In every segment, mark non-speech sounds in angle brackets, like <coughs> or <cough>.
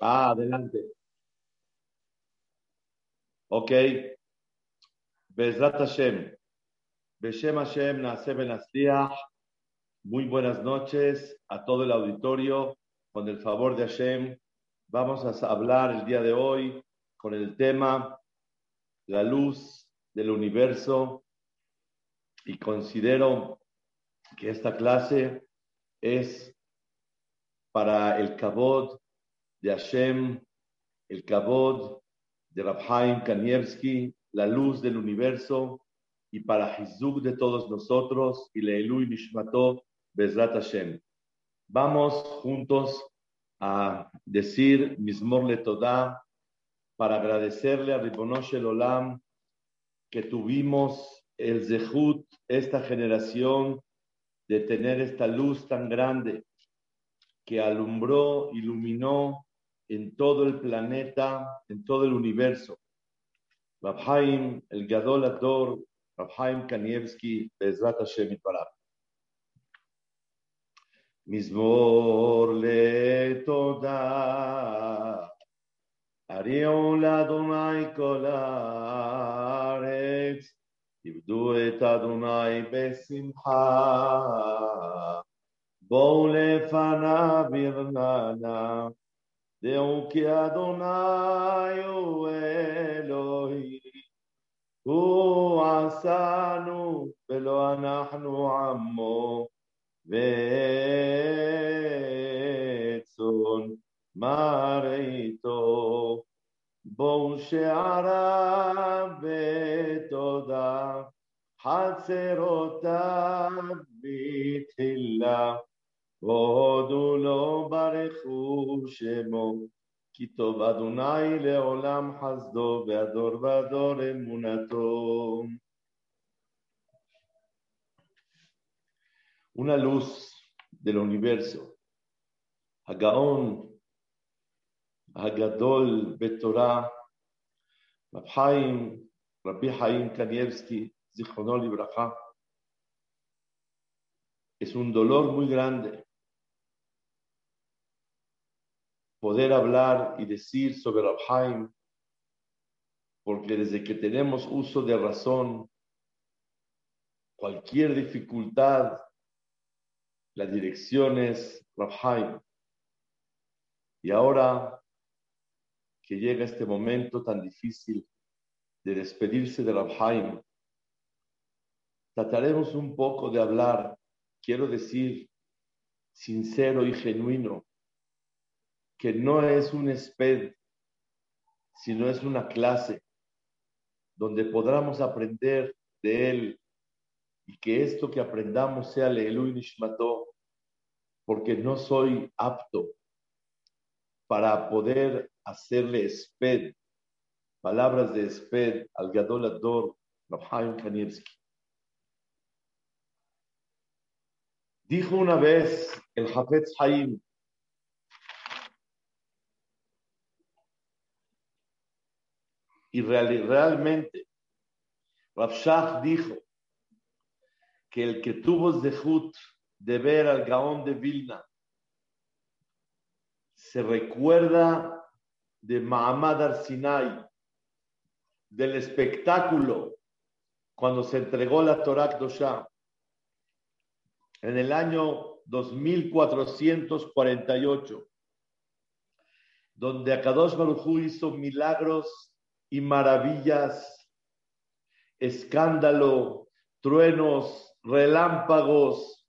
Ah, adelante. Ok. Bezrat Hashem. Beshem Hashem, Muy buenas noches a todo el auditorio. Con el favor de Hashem, vamos a hablar el día de hoy con el tema la luz del universo y considero que esta clase es para el kabod de Hashem, el kabod de Rabhaim Kanievski, la luz del universo, y para Hizuk de todos nosotros, y Leilu y Nishmato, Bezrat Hashem. Vamos juntos a decir Mismor Le para agradecerle a Ribonosh el Olam que tuvimos el Zehut, esta generación, de tener esta luz tan grande que alumbró, iluminó en todo el planeta, en todo el universo. Rabhaim, el Gadol Ador, Rabhaim Kanievski, Bezrat Hashem Itbarab. מזמור לתודה, הריעו לאדוני כל הארץ, עבדו את אדוני בשמחה, בואו לפניו ברננה, דעו כי אדוני הוא אלוהים, הוא עשנו ולא אנחנו עמו, וצאן מרעיתו, בואו שעריו בתודה, חצרותיו בתחילה. והודו לו ברכו שמו, כי טוב אדוני לעולם חסדו, והדור והדור אמונתו. Una luz del universo. Hagaon, Hagadol Betorah, Rab Haim, Rabbi Haim Kanievski, Zichronol Ibrahá. Es un dolor muy grande poder hablar y decir sobre Rabhaim, porque desde que tenemos uso de razón, cualquier dificultad, la dirección es Rabhaim. Y ahora que llega este momento tan difícil de despedirse de Rabhaim, trataremos un poco de hablar, quiero decir, sincero y genuino, que no es un SPED, sino es una clase donde podamos aprender de él y que esto que aprendamos sea Leelu Nishmato, porque no soy apto para poder hacerle SPED, palabras de SPED al Gadol Ador. Dijo una vez el Hafetz Haim, Y realmente, Rabshah dijo que el que tuvo Zehut de ver al Gaón de Vilna se recuerda de Mahamad Arsinai, del espectáculo cuando se entregó la Torah Dosha en el año 2448, donde Akadosh Baruj hizo milagros y maravillas, escándalo, truenos, relámpagos.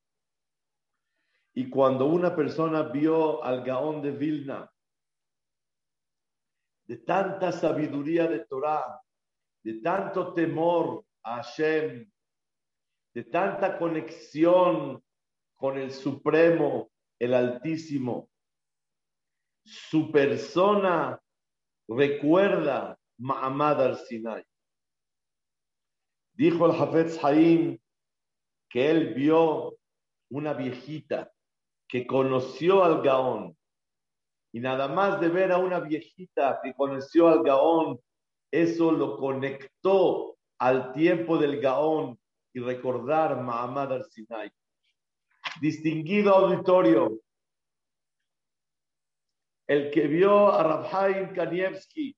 Y cuando una persona vio al Gaón de Vilna, de tanta sabiduría de Torah, de tanto temor a Hashem, de tanta conexión con el Supremo, el Altísimo, su persona recuerda Ma'amad al-Sinai. Dijo el Hafez Haim que él vio una viejita que conoció al Gaón. Y nada más de ver a una viejita que conoció al Gaón, eso lo conectó al tiempo del Gaón y recordar Ma'amad al-Sinai. Distinguido auditorio, el que vio a Rabhaim Kanievski,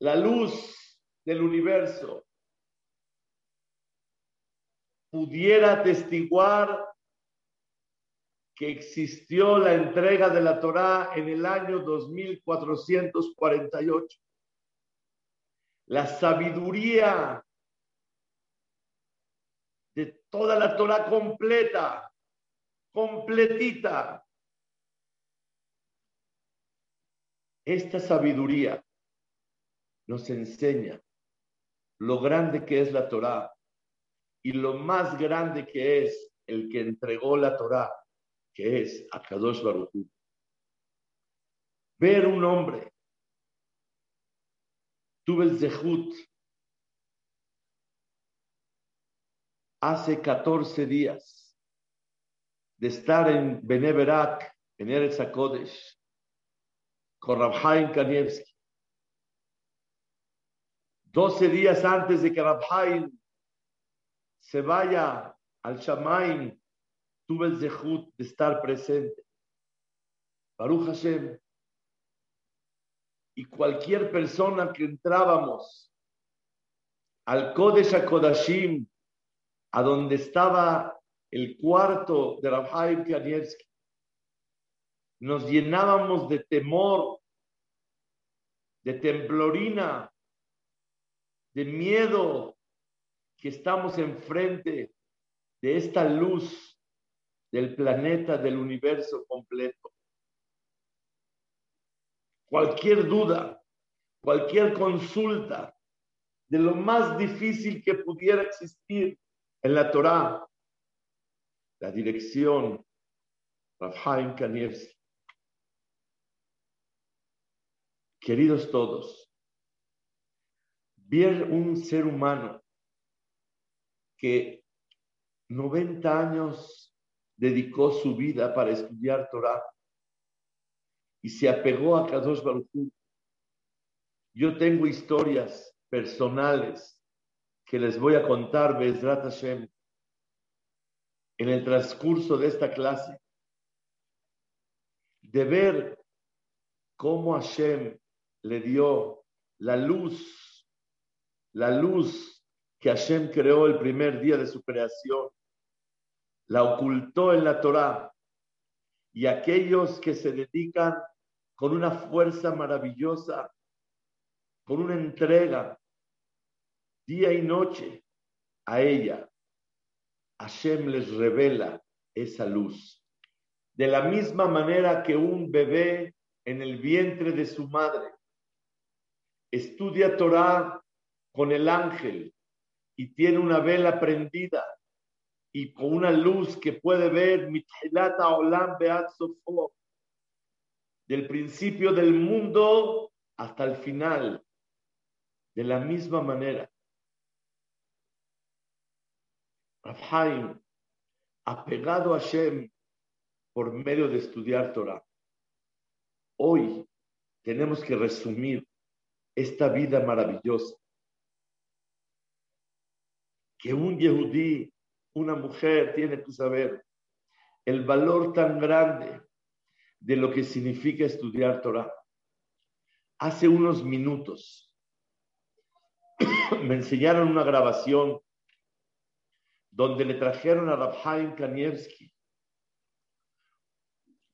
la luz del universo, pudiera testiguar que existió la entrega de la Torá en el año 2448. La sabiduría de toda la Torá completa, completita. Esta sabiduría nos enseña lo grande que es la Torá y lo más grande que es el que entregó la Torá, que es Akadosh Baruch Ver un hombre, tuve el Zehut hace 14 días de estar en Beneverak, en Eretz HaKodesh, con Rabhaim Kanievski. 12 días antes de que Rabhaim se vaya al Shamaim, tuve el zehut de estar presente. Baruch Hashem. Y cualquier persona que entrábamos al Kodesh HaKodashim, a donde estaba el cuarto de Rabhaim Kanievski, nos llenábamos de temor, de temblorina, de miedo que estamos enfrente de esta luz del planeta, del universo completo. Cualquier duda, cualquier consulta de lo más difícil que pudiera existir en la Torá, la dirección Rafael Kanievski. Queridos todos, ver un ser humano que 90 años dedicó su vida para estudiar Torah y se apegó a Kadosh Baruch Yo tengo historias personales que les voy a contar, Bezrat Hashem, en el transcurso de esta clase, de ver cómo Hashem le dio la luz, la luz que Hashem creó el primer día de su creación, la ocultó en la Torá, y aquellos que se dedican con una fuerza maravillosa, con una entrega día y noche a ella. Hashem les revela esa luz. De la misma manera que un bebé en el vientre de su madre estudia Torah con el ángel y tiene una vela prendida y con una luz que puede ver Olam Beat del principio del mundo hasta el final. De la misma manera, Rafhaim, apegado a Shem por medio de estudiar Torah. Hoy tenemos que resumir esta vida maravillosa. Que un yehudí, una mujer, tiene que saber el valor tan grande de lo que significa estudiar Torah. Hace unos minutos <coughs> me enseñaron una grabación donde le trajeron a Rabhaim Kanievski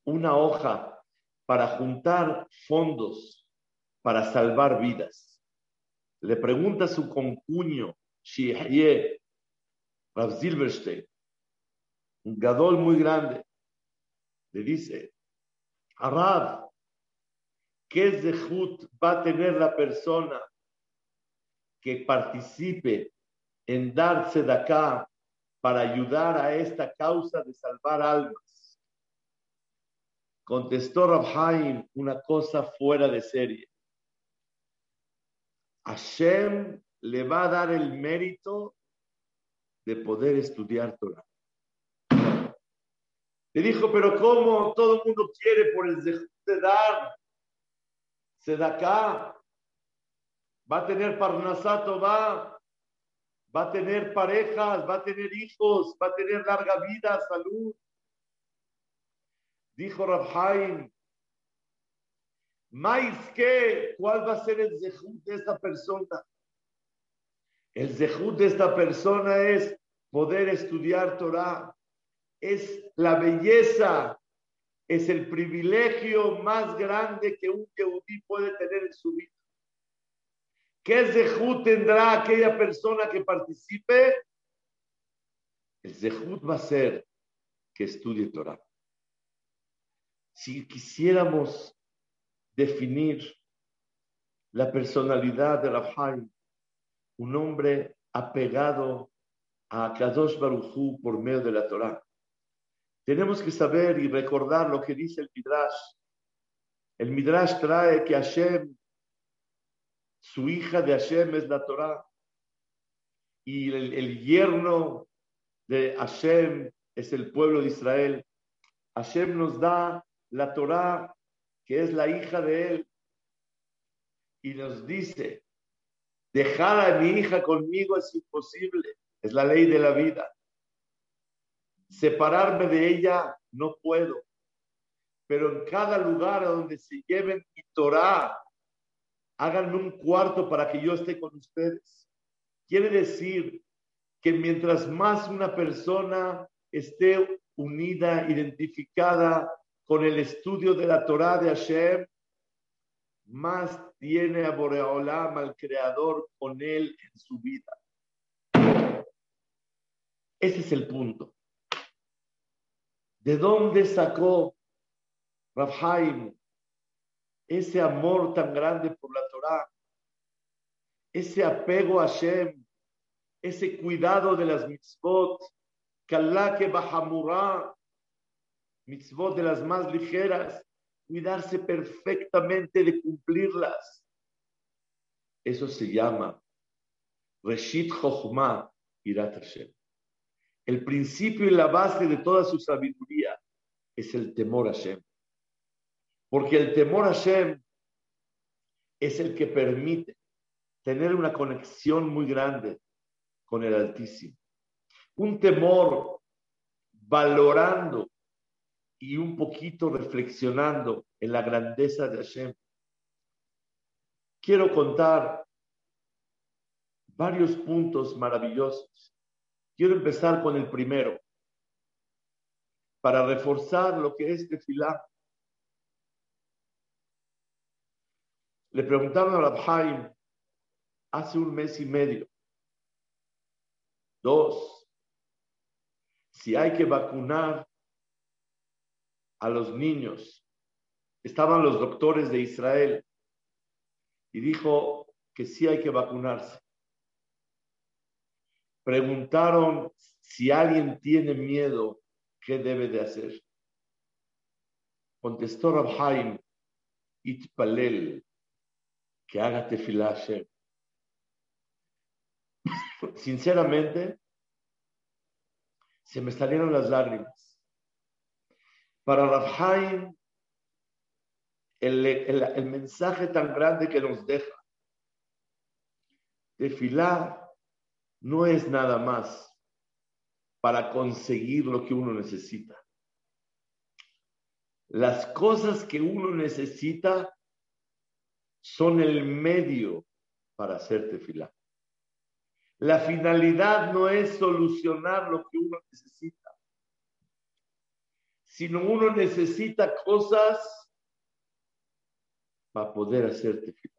una hoja para juntar fondos para salvar vidas. Le pregunta a su concuño, Shihye, Rav Silverstein, un gadol muy grande, le dice, Arad, ¿qué zehut va a tener la persona que participe en darse de acá para ayudar a esta causa de salvar almas. Contestó Rabhaim una cosa fuera de serie. Hashem le va a dar el mérito de poder estudiar Torah. Le dijo, pero ¿cómo todo el mundo quiere por el de dar? acá va a tener Parnasato, va va a tener parejas, va a tener hijos, va a tener larga vida, salud. Dijo Rabhaim, ¿Mais qué? ¿Cuál va a ser el zehut de esta persona? El zehut de esta persona es poder estudiar Torah. Es la belleza, es el privilegio más grande que un Yehudí puede tener en su vida. ¿Qué zehut tendrá aquella persona que participe? El zehut va a ser que estudie Torah. Si quisiéramos definir la personalidad de Rabhaim, un hombre apegado a Kadosh Baruchú por medio de la Torah. Tenemos que saber y recordar lo que dice el Midrash. El Midrash trae que Hashem, su hija de Hashem es la Torah, y el, yerno de Hashem es el pueblo de Israel. Hashem nos da la Torah que es la hija de él, y nos dice, dejar a mi hija conmigo es imposible, es la ley de la vida. Separarme de ella no puedo, pero en cada lugar donde se lleven mi Torah, háganme un cuarto para que yo esté con ustedes. Quiere decir que mientras más una persona esté unida, identificada con el estudio de la Torah de Hashem, más tiene a Boreolam, al Creador, con él en su vida. Ese es el punto. ¿De dónde sacó Rabhaim ese amor tan grande por la Torah? Ese apego a Hashem, ese cuidado de las mitzvot, que Bahamurah, mitzvot de las más ligeras, cuidarse perfectamente de cumplirlas. Eso se llama Reshit Chochmah Irat Hashem. El principio y la base de toda su sabiduría es el temor a Hashem. Porque el temor a Hashem es el que permite tener una conexión muy grande con el Altísimo. Un temor valorando y un poquito reflexionando en la grandeza de Hashem, quiero contar varios puntos maravillosos. Quiero empezar con el primero, para reforzar lo que es tefilá. Le preguntaron a Rabhaim hace un mes y medio, dos, si hay que vacunar a los niños. Estaban los doctores de Israel y dijo que sí hay que vacunarse. Preguntaron si alguien tiene miedo, ¿qué debe de hacer? Contestó Rabhaim, Itpalel, que haga tefilá <laughs> Sinceramente, se me salieron las lágrimas. Para Rafhaim, el, el, mensaje tan grande que nos deja, Tefilá no es nada más para conseguir lo que uno necesita. Las cosas que uno necesita son el medio para hacer tefilá. La finalidad no es solucionar lo que uno necesita sino uno necesita cosas para poder hacer tefilá.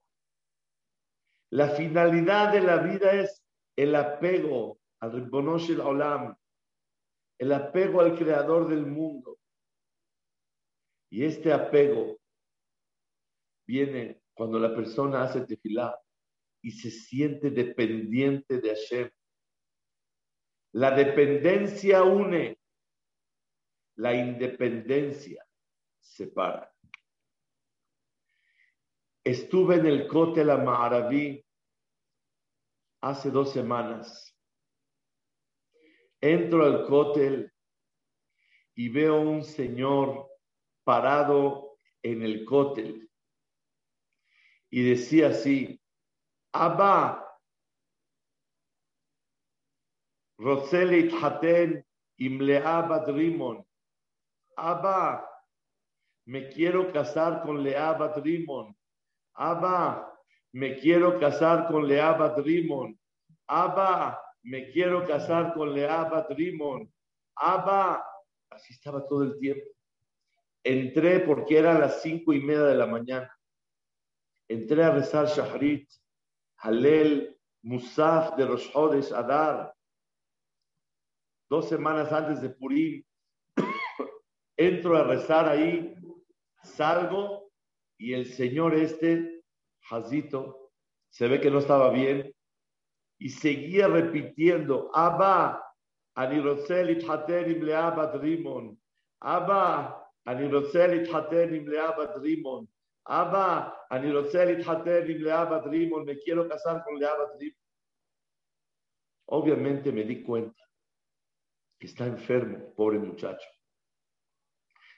La finalidad de la vida es el apego al Ribonosh el Olam, el apego al creador del mundo. Y este apego viene cuando la persona hace tefilá y se siente dependiente de Hashem. La dependencia une la independencia separa. Estuve en el Kotel Ma'araví hace dos semanas. Entro al Kotel y veo un señor parado en el Kotel y decía así, Abba, Roselit Haten Imlea Badrimon, Abba, me quiero casar con Lea Batrimon. Abba, me quiero casar con Lea Batrimon. Abba, me quiero casar con Lea Batrimon. Abba, así estaba todo el tiempo. Entré porque era las cinco y media de la mañana. Entré a rezar Shahrit, Halel, Musaf de Rosh Hodesh Adar. Dos semanas antes de Purim, <coughs> entro a rezar ahí, salgo y el señor este, Hazito, se ve que no estaba bien y seguía repitiendo, Abba, Aniroselit Haterim Leabat Rimon, Abba, Aniroselit Haterim Leabat Rimon, Abba, Aniroselit Haterim Leabat Rimon, me quiero casar con Leabat Rimon. Obviamente me di cuenta que está enfermo, pobre muchacho.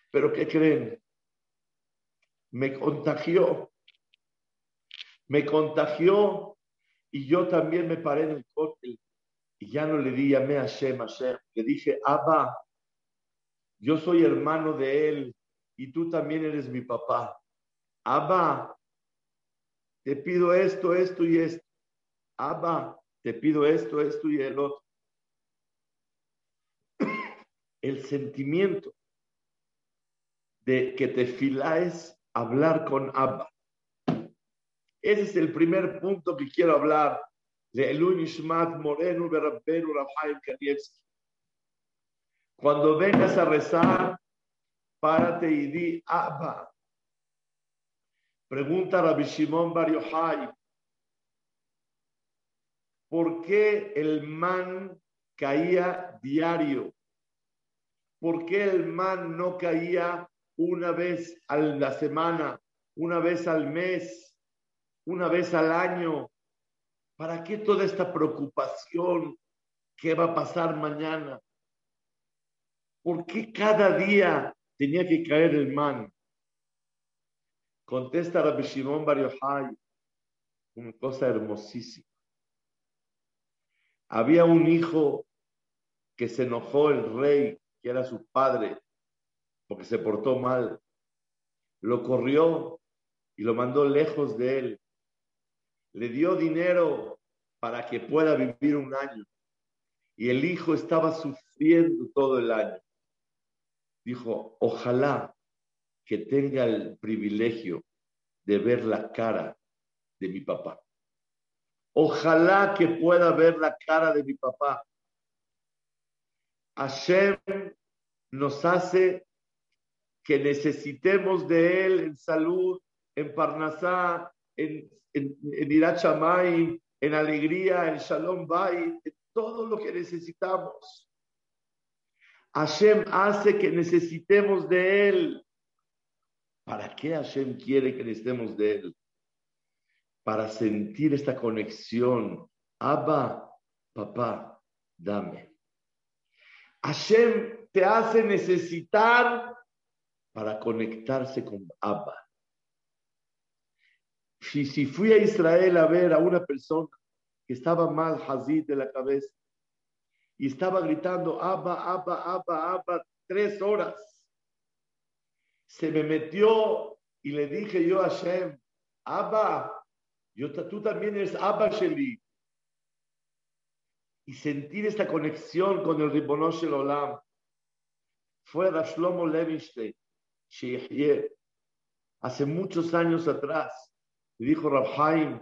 Pero ¿qué creen? Me contagió me contagió y yo también me paré en el cóctel y ya no le di a Hashem, Hashem. Le dije, Abba, yo soy hermano de él y tú también eres mi papá. Abba, te pido esto, esto y esto. Abba, te pido esto, esto y el otro. <coughs> El sentimiento de que te filáis hablar con Abba. Ese es el primer punto que quiero hablar de Elun Ishmat Moreno Berabberu Rafael Kanievski. Cuando vengas a rezar, párate y di Abba. Pregunta Rabbi Shimon Bar Yochai, ¿por qué el man caía diario? ¿Por qué el man no caía una vez a la semana, una vez al mes, una vez al año? ¿Para qué toda esta preocupación? ¿Qué va a pasar mañana? ¿Por qué cada día tenía que caer el man? Contesta Rabbi Shimon Bar Yochai, una cosa hermosísima. Había un hijo que se enojó el rey, que era su padre, porque se portó mal. Lo corrió y lo mandó lejos de él. Le dio dinero para que pueda vivir un año. Y el hijo estaba sufriendo todo el año dijo, ojalá que tenga el privilegio de ver la cara de mi papá. Ojalá que pueda ver la cara de mi papá. Hashem nos hace que necesitemos de él en salud, en Parnasá, en, en, en en alegría, en Shalom Bay, en todo lo que necesitamos. Hashem hace que necesitemos de Él. ¿Para qué Hashem quiere que necesitemos de Él? Para sentir esta conexión. Abba, papá, dame. Hashem te hace necesitar para conectarse con Abba. Si, si fui a Israel a ver a una persona que estaba mal, Hazid de la cabeza, y estaba gritando, Abba, Abba, Abba, Abba, tres horas. Se me metió y le dije yo a Hashem, Abba, yo, tú también eres Abba Sheli. Y sentir esta conexión con el Ribonosh el Olam fue Rashlomo Levinstein, hace muchos años atrás. Le dijo Rabhaim,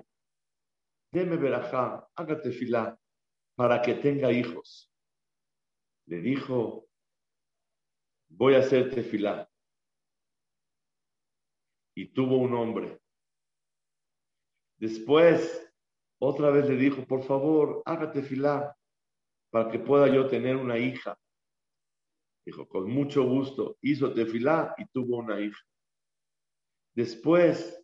deme verajá, hágate filá para que tenga hijos. Le dijo, voy a hacerte filá. Y tuvo un hombre. Después, otra vez le dijo, por favor, hágate filá para que pueda yo tener una hija. Dijo, con mucho gusto, hizo tefilá y tuvo una hija. Después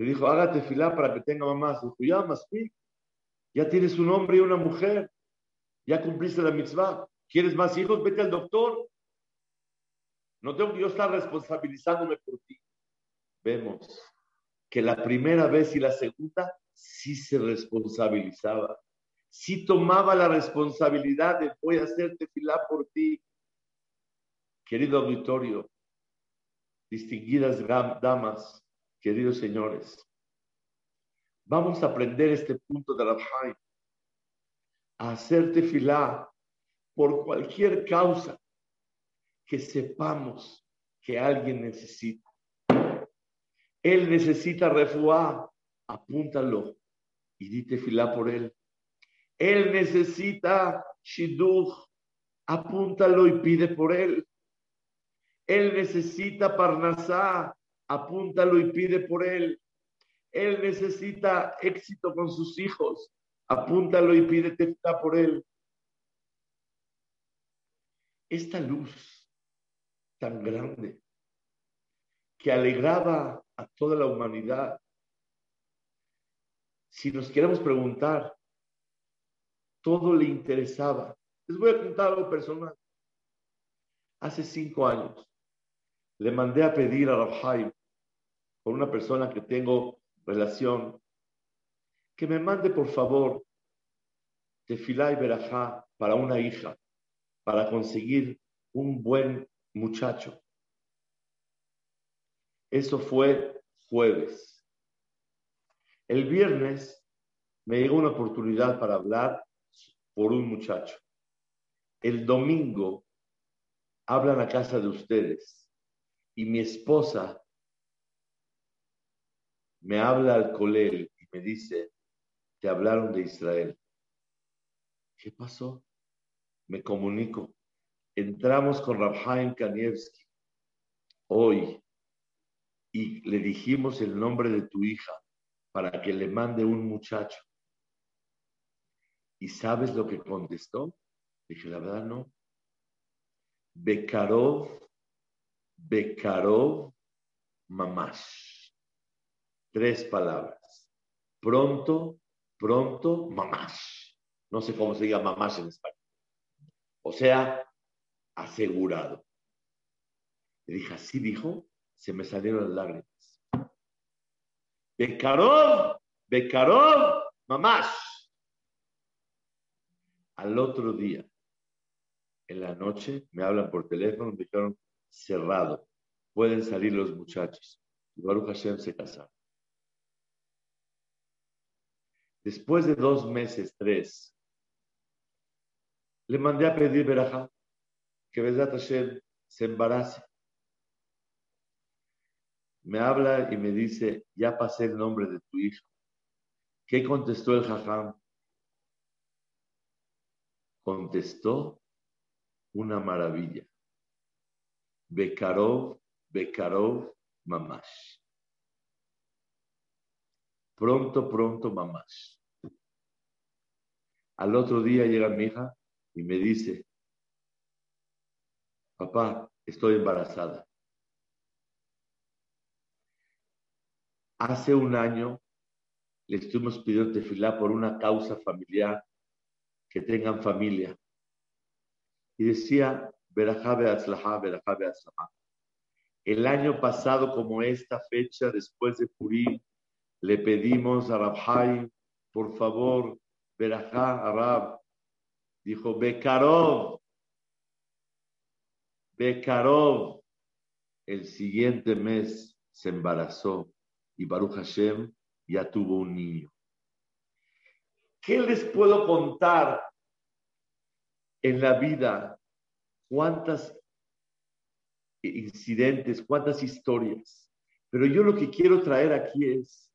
le dijo, hágate filá para que tenga mamás. Dijo, ya, más ya tienes un hombre y una mujer ya cumpliste la mitzvah. ¿Quieres más hijos? Vete al doctor. No tengo que yo estar responsabilizándome por ti. Vemos que la primera vez y la segunda sí se responsabilizaba. Sí tomaba la responsabilidad de voy a hacerte filar por ti. Querido auditorio, distinguidas damas, queridos señores, vamos a aprender este punto de Rabhaim, a hacer tefilá por cualquier causa que sepamos que alguien necesita. Él necesita refuá, apúntalo y di tefilá por él. Él necesita shidduch, apúntalo y pide por él. Él necesita parnasá, apúntalo y pide por él. Él necesita éxito con sus hijos, apúntalo y pide por él. Esta luz tan grande que alegraba a toda la humanidad. Si nos queremos preguntar, todo le interesaba. Les voy a contar algo personal. Hace cinco años le mandé a pedir a Rabhaim, con una persona que tengo relación, que me mande por favor tefilá y berajá para una hija, para conseguir un buen muchacho. Eso fue jueves. El viernes me llegó una oportunidad para hablar por un muchacho. El domingo hablan a casa de ustedes y mi esposa me habla al colel y me dice, te hablaron de Israel. ¿Qué pasó? Me comunico. Entramos con Rabhaim Kanievski hoy y le dijimos el nombre de tu hija para que le mande un muchacho. ¿Y sabes lo que contestó? Dije, la verdad no. Bekarov, Bekarov, mamash. Tres palabras. Pronto, pronto, mamash. No sé cómo se diga mamash en español. O sea, asegurado. Le dije, así dijo, se me salieron las lágrimas. Bekarov, Bekarov, mamash. Al otro día, en la noche, me hablan por teléfono, me dijeron, cerrado, pueden salir los muchachos. Y Baruch Hashem se casaron. Después de dos meses, tres, le mandé a pedir Berajá, que Besat Hashem se embarace. Me habla y me dice, ya pasé el nombre de tu hijo. ¿Qué contestó el jajam? contestó una maravilla. Bekarov, Bekarov, mamash. Pronto, pronto, mamash. Al otro día llega mi hija y me dice, papá, estoy embarazada. Hace un año le estuvimos pidiendo tefilá por una causa familiar que tengan familia. Y decía, Berajabe Atzlaha, El año pasado, como esta fecha, después de Purim, le pedimos a Rabhai, por favor, Berajá Arab, dijo, Bekarov, Bekarov. El siguiente mes se embarazó y Baruch Hashem ya tuvo un niño. ¿Qué les puedo contar en la vida? ¿Cuántas incidentes, cuántas historias? Pero yo lo que quiero traer aquí es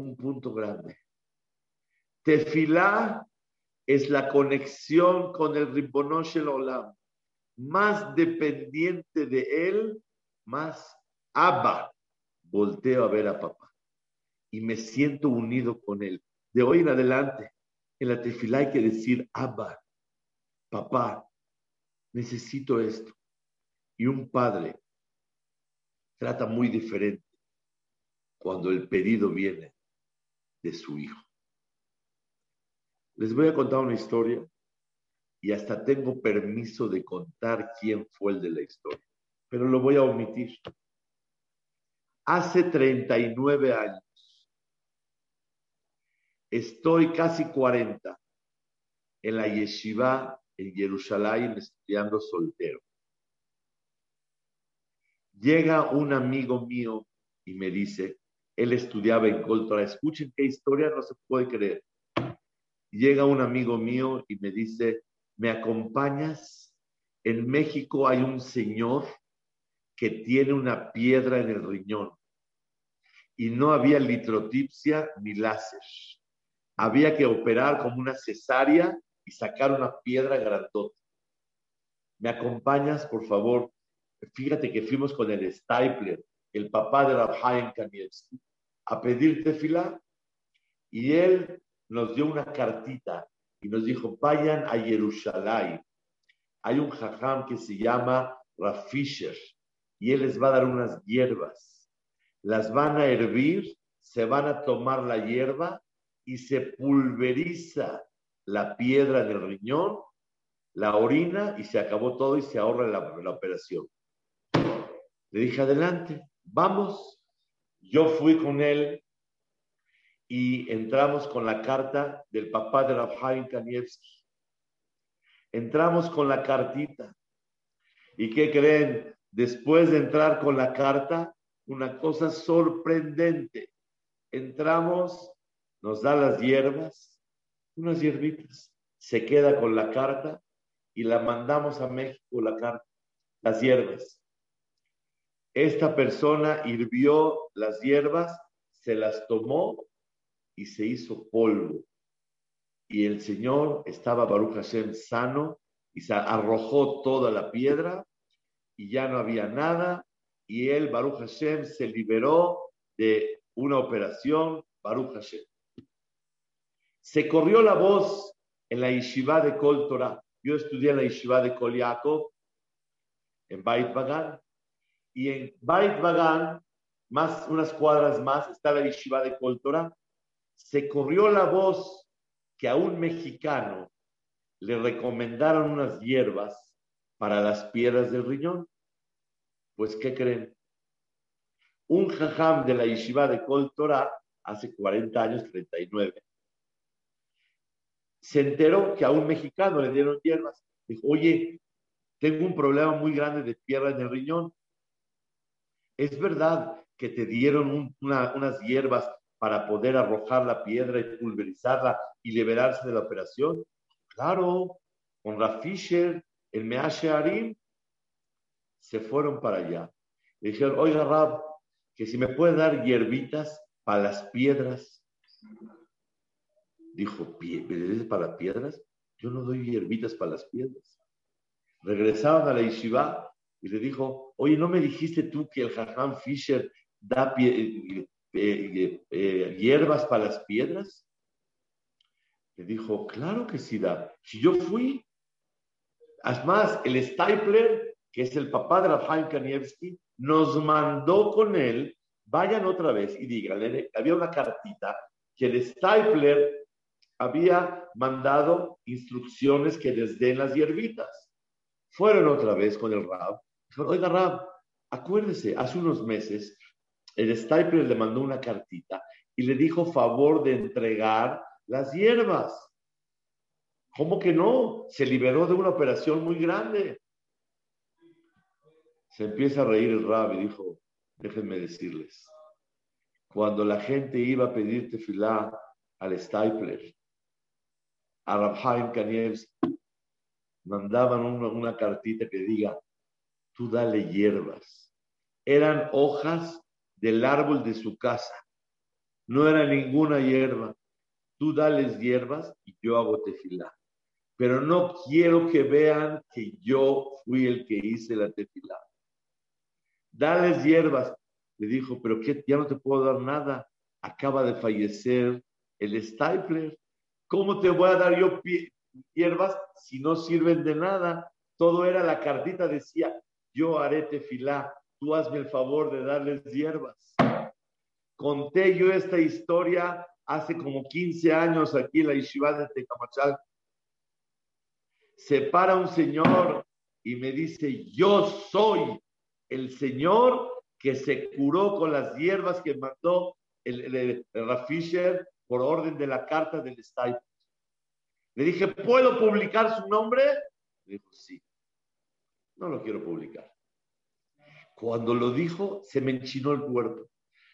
un punto grande. Tefilá es la conexión con el Ribonosh el Olam. Más dependiente de él, más Abba. Volteo a ver a papá y me siento unido con él. De hoy en adelante, en la tefilá hay que decir, Abba, papá, necesito esto. Y un padre trata muy diferente cuando el pedido viene de su hijo. Les voy a contar una historia y hasta tengo permiso de contar quién fue el de la historia, pero lo voy a omitir. Hace 39 años, Estoy casi 40 en la yeshiva en Jerusalén estudiando soltero. Llega un amigo mío y me dice, él estudiaba en Coltora, escuchen qué historia no se puede creer. Llega un amigo mío y me dice, ¿me acompañas? En México hay un señor que tiene una piedra en el riñón y no había litrotipsia ni láser. Había que operar como una cesárea y sacar una piedra grandota. ¿Me acompañas, por favor? Fíjate que fuimos con el Stapler, el papá de Rabhaim Kanievski, a pedir tefilá. Y él nos dio una cartita y nos dijo, vayan a Jerusalén. Hay un jajam que se llama Rafisher y él les va a dar unas hierbas. Las van a hervir, se van a tomar la hierba y se pulveriza la piedra del riñón, la orina y se acabó todo y se ahorra la operación. Le dije, adelante, vamos. Yo fui con él y entramos con la carta del papá de Rabhaim Kanievski. Entramos con la cartita. ¿Y qué creen? Después de entrar con la carta, una cosa sorprendente. Entramos, nos da las hierbas, unas hierbitas. Se queda con la carta y la mandamos a México, la carta, las hierbas. Esta persona hirvió las hierbas, se las tomó y se hizo polvo. Y el Señor estaba Baruch Hashem sano y se arrojó toda la piedra y ya no había nada. Y él, Baruch Hashem, se liberó de una operación, Baruch Hashem. Se corrió la voz en la yeshiva de Kol Torah. Yo estudié en la yeshiva de Kol Yaakov, en Bait Bagan, y en Bait Bagan, más unas cuadras más, está la yeshiva de Coltora. Se corrió la voz que a un mexicano le recomendaron unas hierbas para las piedras del riñón. Pues, ¿qué creen? Un jajam de la yeshiva de Coltora, hace 40 años, 39, se enteró que a un mexicano le dieron hierbas. Dijo, oye, tengo un problema muy grande de piedra en el riñón. ¿Es verdad que te dieron unas hierbas para poder arrojar la piedra y pulverizarla y liberarse de la operación? Claro, con Raf Fisher, el Meashe Arim, se fueron para allá. Le dijeron, oiga Rab, que si me puede dar hierbitas para las piedras. Dijo, ¿piedras para piedras? Yo no doy hierbitas para las piedras. Regresaron a la yeshiva y le dijo, oye, ¿no me dijiste tú que el Jajam Fisher da eh, eh, eh, hierbas para las piedras? Le dijo, claro que sí da. Si yo fui, además, el Stapler, que es el papá de Rafael Kanievski, nos mandó con él, vayan otra vez y díganle, había una cartita que el Stapler había mandado instrucciones que les den las hierbitas. Fueron otra vez con el Rab oiga Rab, acuérdese, hace unos meses el Stapler le mandó una cartita y le dijo favor de entregar las hierbas. ¿Cómo que no? Se liberó de una operación muy grande. Se empieza a reír el Rab y dijo, déjenme decirles, cuando la gente iba a pedir tefilá al Stapler, a Rabhaim Kanievski, mandaban una, una cartita que diga, tú dale hierbas. Eran hojas del árbol de su casa. No era ninguna hierba. Tú dales hierbas y yo hago tefilá. Pero no quiero que vean que yo fui el que hice la tefilá. Dales hierbas. Le dijo, pero qué, ya no te puedo dar nada. Acaba de fallecer el Stapler. ¿Cómo te voy a dar yo hierbas si no sirven de nada? Todo era la cartita, decía, yo haré tefilá, tú hazme el favor de darles hierbas. Conté yo esta historia hace como 15 años aquí en la Yeshiva de Tecamachal. Se para un señor y me dice, yo soy el señor que se curó con las hierbas que mandó el, el, Rafisher por orden de la carta del Staples. Le dije, ¿puedo publicar su nombre? Me dijo, sí no lo quiero publicar. Cuando lo dijo, se me enchinó el cuerpo.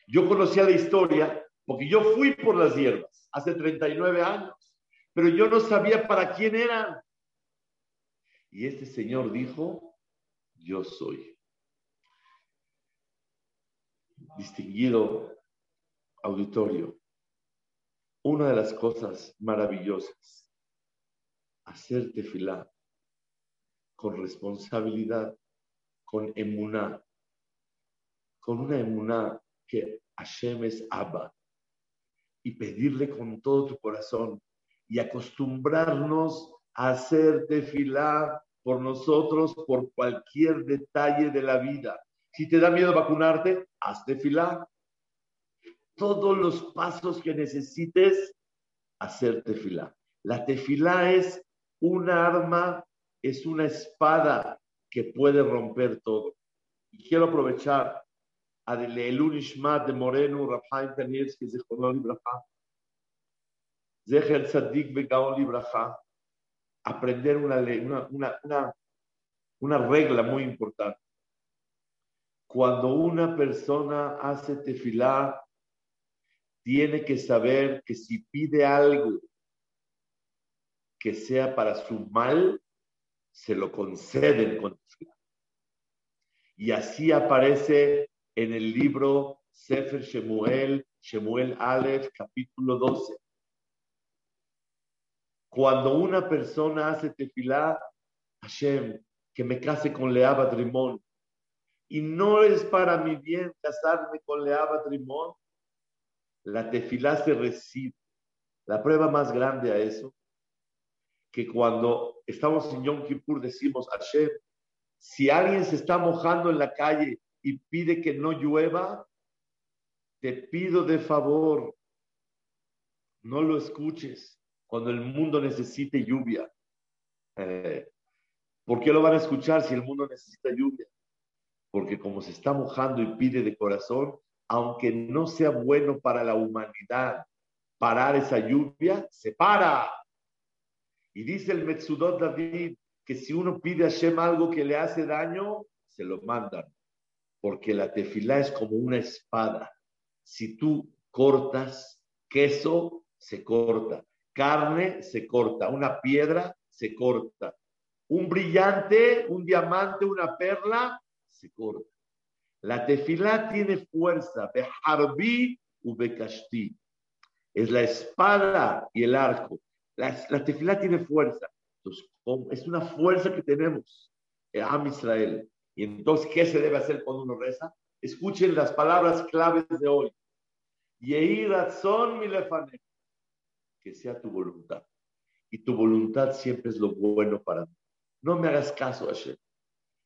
Yo conocía la historia porque yo fui por las hierbas hace 39 años, pero yo no sabía para quién eran. Y este señor dijo, yo soy. Distinguido auditorio, una de las cosas maravillosas, hacer tefilá con responsabilidad, con emuná, con una emuná que Hashem es Abba, y pedirle con todo tu corazón y acostumbrarnos a hacer tefilá por nosotros, por cualquier detalle de la vida. Si te da miedo vacunarte, haz tefilá todos los pasos que necesites, hacer tefilá. La tefilá es una arma, es una espada que puede romper todo. Y quiero aprovechar a Leilun Ishmat de Moreno, Rafael Kanievski, Zechonol Libraja, Zecher Tzadik Begaon Libraja, aprender una, una, una regla muy importante. Cuando una persona hace tefilá, tiene que saber que si pide algo que sea para su mal, se lo conceden con Y así aparece en el libro Sefer Shemuel, Shemuel Aleph, capítulo 12. Cuando una persona hace tefilá, Hashem, que me case con Leaba Trimón, y no es para mi bien casarme con Leaba Trimón, la tefilá se recibe. La prueba más grande a eso, que cuando estamos en Yom Kippur decimos, Hashem, si alguien se está mojando en la calle y pide que no llueva, te pido de favor, no lo escuches cuando el mundo necesite lluvia. Eh, ¿Por qué lo van a escuchar si el mundo necesita lluvia? Porque como se está mojando y pide de corazón, aunque no sea bueno para la humanidad parar esa lluvia, se para. Y dice el Metsudot David que si uno pide a Shem algo que le hace daño, se lo mandan. Porque la tefilá es como una espada. Si tú cortas queso, se corta. Carne, se corta. Una piedra, se corta. Un brillante, un diamante, una perla, se corta. La tefilá tiene fuerza, beharbi u. Es la espada y el arco. La, la tiene fuerza. Entonces, es una fuerza que tenemos, en Am Israel. Y entonces, ¿qué se debe hacer cuando uno reza? Escuchen las palabras claves de hoy. Yehi razón mi Que sea tu voluntad. Y tu voluntad siempre es lo bueno para mí. No me hagas caso, Hashem.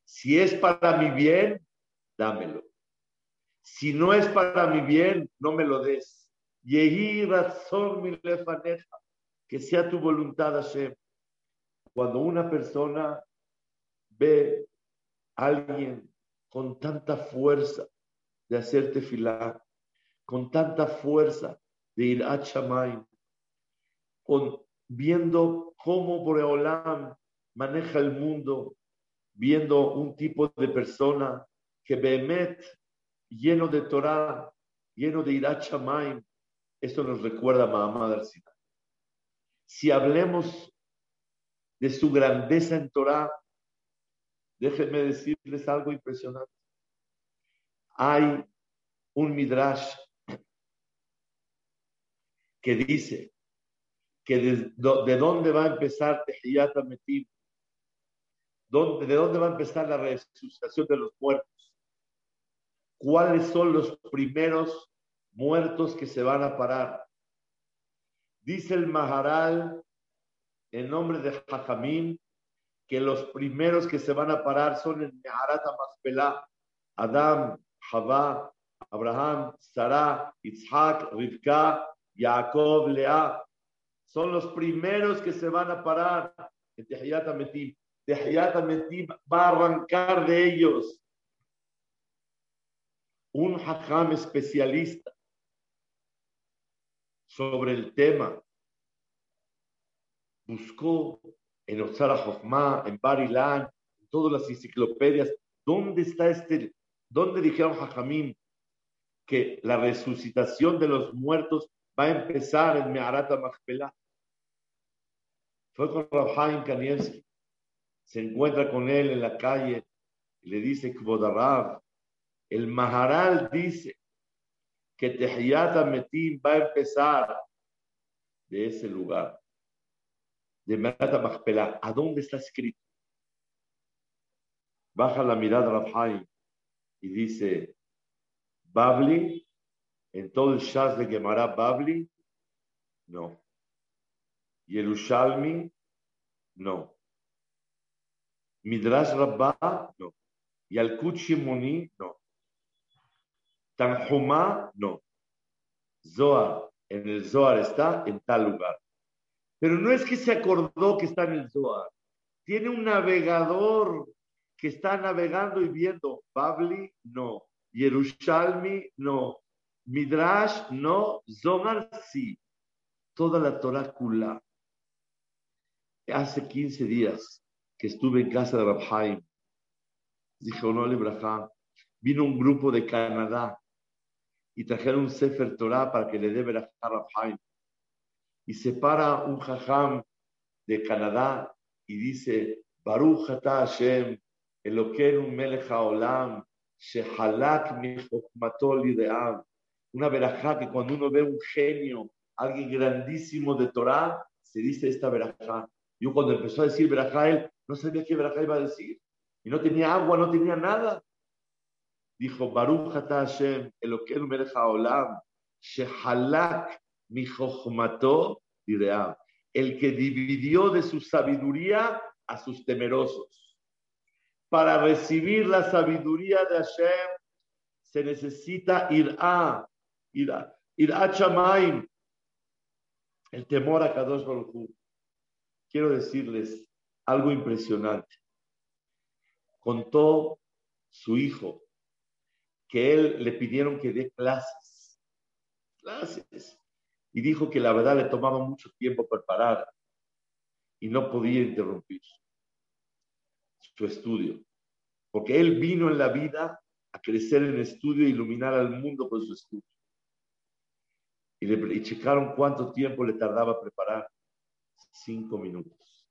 Si es para mi bien, dámelo. Si no es para mi bien, no me lo des. Yehi razón mi lefaneja, que sea tu voluntad, Hashem. Cuando una persona ve a alguien con tanta fuerza de hacerte filar, con tanta fuerza de ir a Chamay, con, viendo cómo Boreolam maneja el mundo, viendo un tipo de persona que Behemet, lleno de Torah, lleno de Irat Shamayim, esto nos recuerda a Mahamad Si hablemos de su grandeza en Torah, déjenme decirles algo impresionante. Hay un midrash que dice que de, dónde va a empezar Metim, de dónde va a empezar la resucitación de los muertos cuáles son los primeros muertos que se van a parar. Dice el Maharal, en nombre de Jajamín, que los primeros que se van a parar son el Maharat Maspelá, Adam, Javá, Abraham, Sarah, Isaac, Rivka, Jacob, Lea. Son los primeros que se van a parar en Tehiyat Metim. Tehiyat Metim va a arrancar de ellos un hajam especialista sobre el tema, buscó en Osara Jochma, en Barilan, en todas las enciclopedias, ¿dónde está este ¿Dónde dijeron Jajamín que la resucitación de los muertos va a empezar en Meharata Machpelah? Fue con Rabhaim Kanievski. Se encuentra con él en la calle y le dice, Kvodarab, el Maharal dice que Tehiyat Metim va a empezar de ese lugar, de Meharata Machpelah. ¿A dónde está escrito? Baja la mirada Rabhaim y dice, Babli, en todo el Shaz de Gemara Babli, no. Y el no. Midrash Rabbah, no. Y al no. Tanjumá, no. Zohar, en el Zohar está en tal lugar. Pero no es que se acordó que está en el Zohar. Tiene un navegador que está navegando y viendo. Babli, no. Yerushalmi, no. Midrash, no. Zohar, sí. Toda la Torah Kula. Hace 15 días que estuve en casa de Rabhaim. Dijo, no, Lebraham. Vino un grupo de Canadá y trajeron un Sefer Torah para que le dé a Rabhaim. Y se para un jajam de Canadá y dice, Baruch Ata Hashem, Elokeinu Melech HaOlam, Shehalak mi Lideam. Una verajá que cuando uno ve un genio, alguien grandísimo de Torah, se dice esta verajá. Yo cuando empezó a decir verajá, él no sabía qué verajá iba a decir. Y no tenía agua, no tenía nada. Dijo, Baruch Ata Hashem, Elokeinu Melech HaOlam, Shehalak mi Lideam. El que dividió de su sabiduría a sus temerosos para recibir la sabiduría de Hashem se necesita ir a, ir a, ir a Chamaim, el temor a Kadosh Baruj Quiero decirles algo impresionante. Contó su hijo que él le pidieron que dé clases, clases, y dijo que la verdad le tomaba mucho tiempo preparar y no podía interrumpir su estudio, porque él vino en la vida a crecer en estudio e iluminar al mundo con su estudio. Y, le, checaron cuánto tiempo le tardaba preparar. Cinco minutos.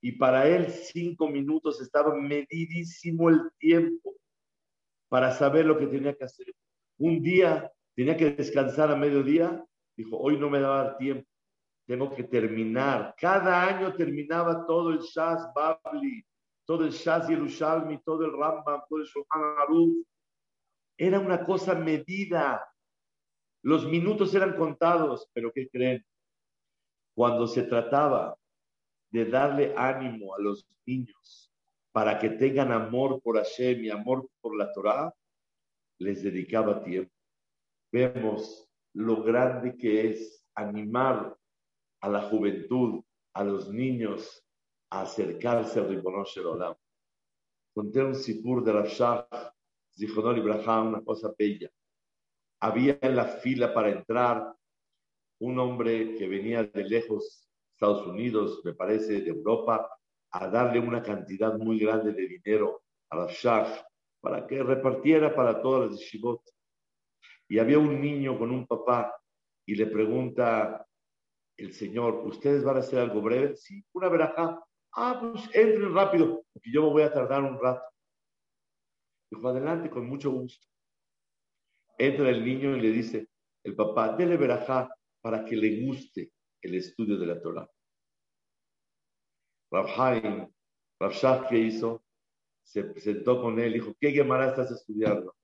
Y para él cinco minutos estaba medidísimo el tiempo para saber lo que tenía que hacer. Un día tenía que descansar a mediodía, dijo, hoy no me va a dar tiempo tengo que terminar. Cada año terminaba todo el Shas Babli, todo el Shas Yerushalmi, todo el Rambam, todo el Shulchan Aruch. Era una cosa medida. Los minutos eran contados, pero ¿qué creen? Cuando se trataba de darle ánimo a los niños para que tengan amor por Hashem y amor por la Torah, les dedicaba tiempo. Vemos lo grande que es animar a la juventud, a los niños, a acercarse al Ribono Olam. Conté un sipur de Rafshah, Zichonor Ibrahim, una cosa bella. Había en la fila para entrar un hombre que venía de lejos, Estados Unidos, me parece, de Europa, a darle una cantidad muy grande de dinero a Rafshah para que repartiera para todas las yeshivot. Y había un niño con un papá y le pregunta el Señor, ¿ustedes van a hacer algo breve? Sí, una verajá. Ah, pues entren rápido, porque yo me voy a tardar un rato. Dijo, adelante, con mucho gusto. Entra el niño y le dice, el papá, dele verajá para que le guste el estudio de la Torah. Rabhaim, Rabshah, ¿qué hizo? Se sentó con él, dijo, ¿qué Gemara estás estudiando?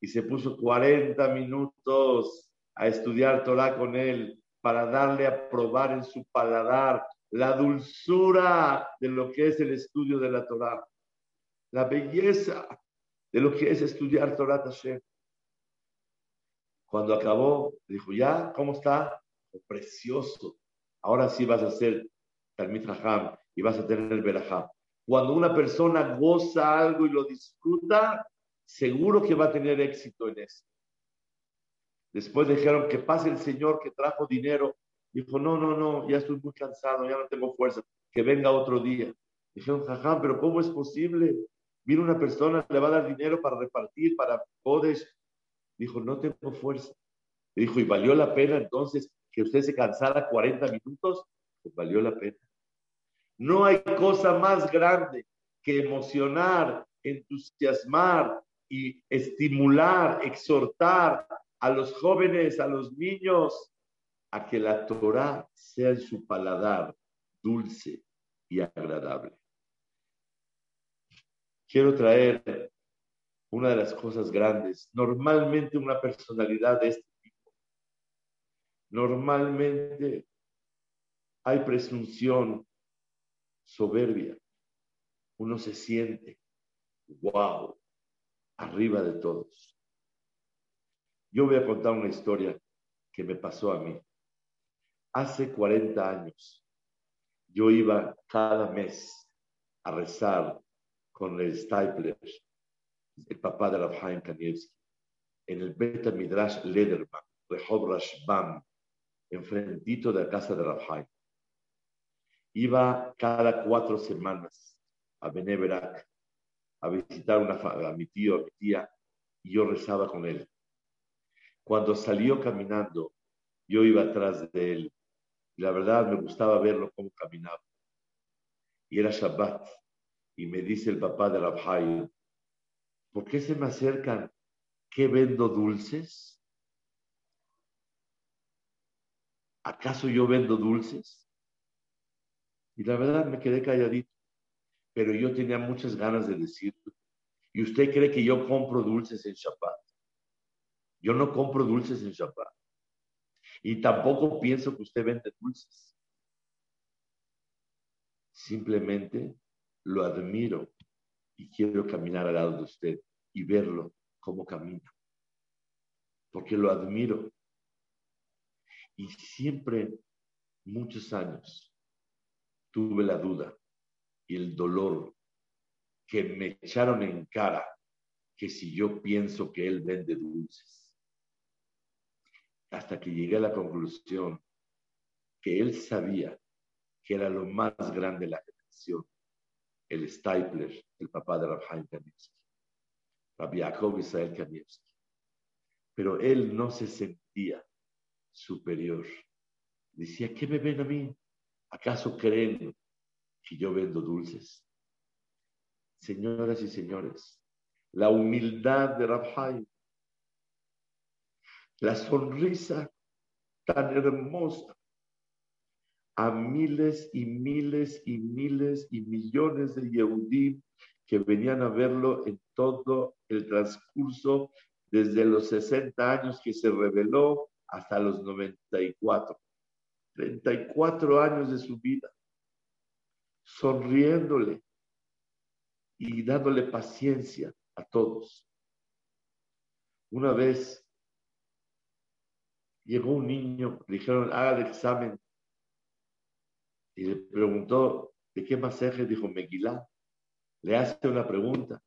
Y se puso 40 minutos a estudiar Torah con él para darle a probar en su paladar la dulzura de lo que es el estudio de la Torah, la belleza de lo que es estudiar Torah Tashem. Cuando acabó, dijo, ya, ¿cómo está? Precioso. Ahora sí vas a hacer Talmid Raham y vas a tener el Berajá. Cuando una persona goza algo y lo disfruta, seguro que va a tener éxito en eso. Después dijeron que pase el Señor que trajo dinero. Dijo, no, no, no, ya estoy muy cansado, ya no tengo fuerza, que venga otro día. Dijeron, jajam, pero ¿cómo es posible? Vino una persona, le va a dar dinero para repartir, para podes. Dijo, no tengo fuerza. dijo, ¿y valió la pena entonces que usted se cansara 40 minutos? Pues valió la pena. No hay cosa más grande que emocionar, entusiasmar y estimular, exhortar a los jóvenes, a los niños, a que la Torah sea en su paladar dulce y agradable. Quiero traer una de las cosas grandes. Normalmente una personalidad de este tipo. Normalmente hay presunción, soberbia. Uno se siente, wow, arriba de todos. Yo voy a contar una historia que me pasó a mí. Hace 40 años, yo iba cada mes a rezar con el Stapler, el papá de Rabhaim Kanievski, en el Beta Midrash Lederman, Rehov Rashbam, enfrentito de la casa de Rabhaim. Iba cada cuatro semanas a Beneverak a visitar una, a mi tío, a mi tía, y yo rezaba con él. Cuando salió caminando, yo iba atrás de él. Y la verdad me gustaba verlo cómo caminaba. Y era Shabbat. Y me dice el papá de Rabhai, ¿por qué se me acercan? ¿Qué vendo dulces? ¿Acaso yo vendo dulces? Y la verdad me quedé calladito pero yo tenía muchas ganas de decirlo. ¿Y usted cree que yo compro dulces en Shabbat? Yo no compro dulces en Shabbat. Y tampoco pienso que usted vende dulces. Simplemente lo admiro y quiero caminar al lado de usted y verlo cómo camina. Porque lo admiro. Y siempre, muchos años, tuve la duda y el dolor que me echaron en cara que si yo pienso que él vende dulces. Hasta que llegué a la conclusión que él sabía que era lo más grande de la generación, el Stapler, el papá de Rabhaim Kanievski, Rabbi Yaakov Israel Kanievski. Pero él no se sentía superior. Decía, ¿qué me ven a mí? ¿Acaso creen que yo vendo dulces. Señoras y señores, la humildad de Rabhai, la sonrisa tan hermosa a miles y miles y miles y millones de Yehudim que venían a verlo en todo el transcurso desde los 60 años que se reveló hasta los 94. 34 años de su vida sonriéndole y dándole paciencia a todos. Una vez llegó un niño, le dijeron, haga el examen. Y le preguntó, ¿de qué masaje? Dijo, Meguilá. Le hace una pregunta.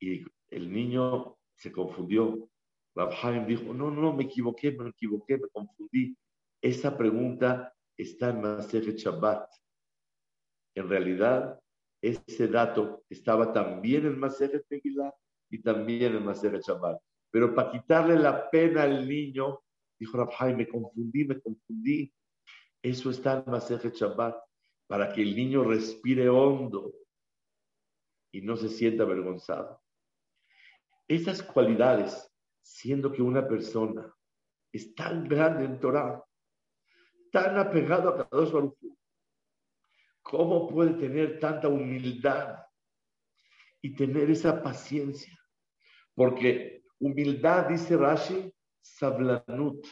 Y el niño se confundió. Rabhaim dijo, no, no, me equivoqué, me equivoqué, me confundí. Esa pregunta está en Masejet Shabbat. En realidad, ese dato estaba también en Maseret Megillah y también en Maseret Shabbat. Pero para quitarle la pena al niño, dijo Rabhai, me confundí, me confundí. Eso está en Maseret Shabbat, para que el niño respire hondo y no se sienta avergonzado. Esas cualidades, siendo que una persona es tan grande en Torah, tan apegado a Kadosh Baruch ¿Cómo puede tener tanta humildad y tener esa paciencia? Porque humildad, dice Rashi, sablanut.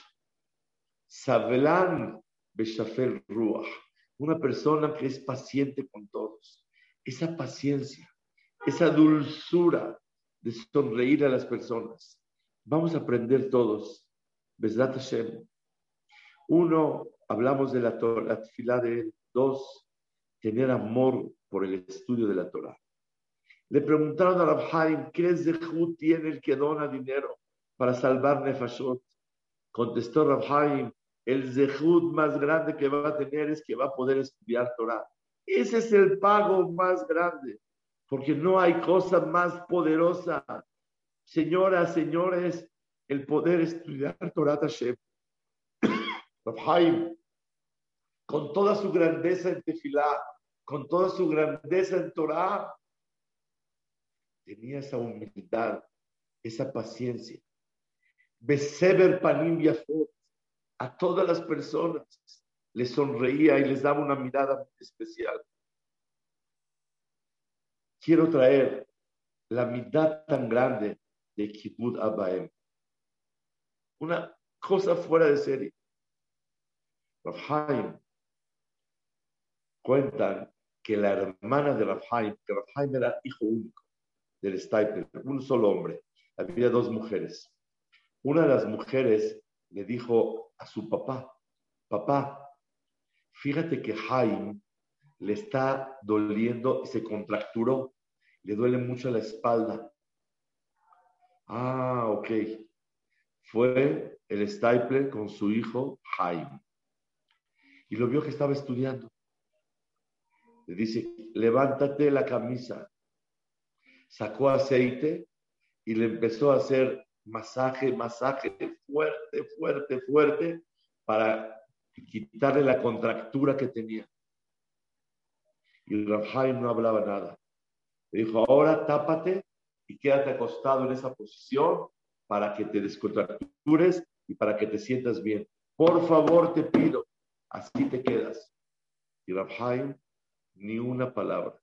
Sablan beshafer ruach. Una persona que es paciente con todos. Esa paciencia, esa dulzura de sonreír a las personas. Vamos a aprender todos. Besdat Hashem. Uno, hablamos de la, la fila de. Dos, tener amor por el estudio de la Torah. Le preguntaron a Rabhaim, ¿qué zehut tiene el que dona dinero para salvar Nefashot? Contestó Rabhaim, el zehut más grande que va a tener es que va a poder estudiar Torah. Ese es el pago más grande. porque no hay cosa más poderosa. Señoras, señores, el poder estudiar Torah Con toda su grandeza en Tefilá, con toda su grandeza en Torah, tenía esa humildad, esa paciencia. Beseber Panim a todas las personas les sonreía y les daba una mirada especial. Quiero traer la mitad tan grande de Kibbutz Abaem. Una cosa fuera de serie. Rafhaim cuentan que la hermana de Rafhaim, que Rafhaim era hijo único del Stipler, un solo hombre, había dos mujeres. Una de las mujeres le dijo a su papá, papá, fíjate que Jaime le está doliendo y se contracturó, le duele mucho la espalda. Ah, ok. Fue el Stapler con su hijo Jaime. Y lo vio que estaba estudiando. Le dice, levántate la camisa. Sacó aceite y le empezó a hacer masaje, masaje fuerte, fuerte, fuerte para quitarle la contractura que tenía. Y Rafael no hablaba nada. Le dijo, ahora tápate y quédate acostado en esa posición para que te descontractures y para que te sientas bien. Por favor, te pido, así te quedas. Y Rafael ni una palabra.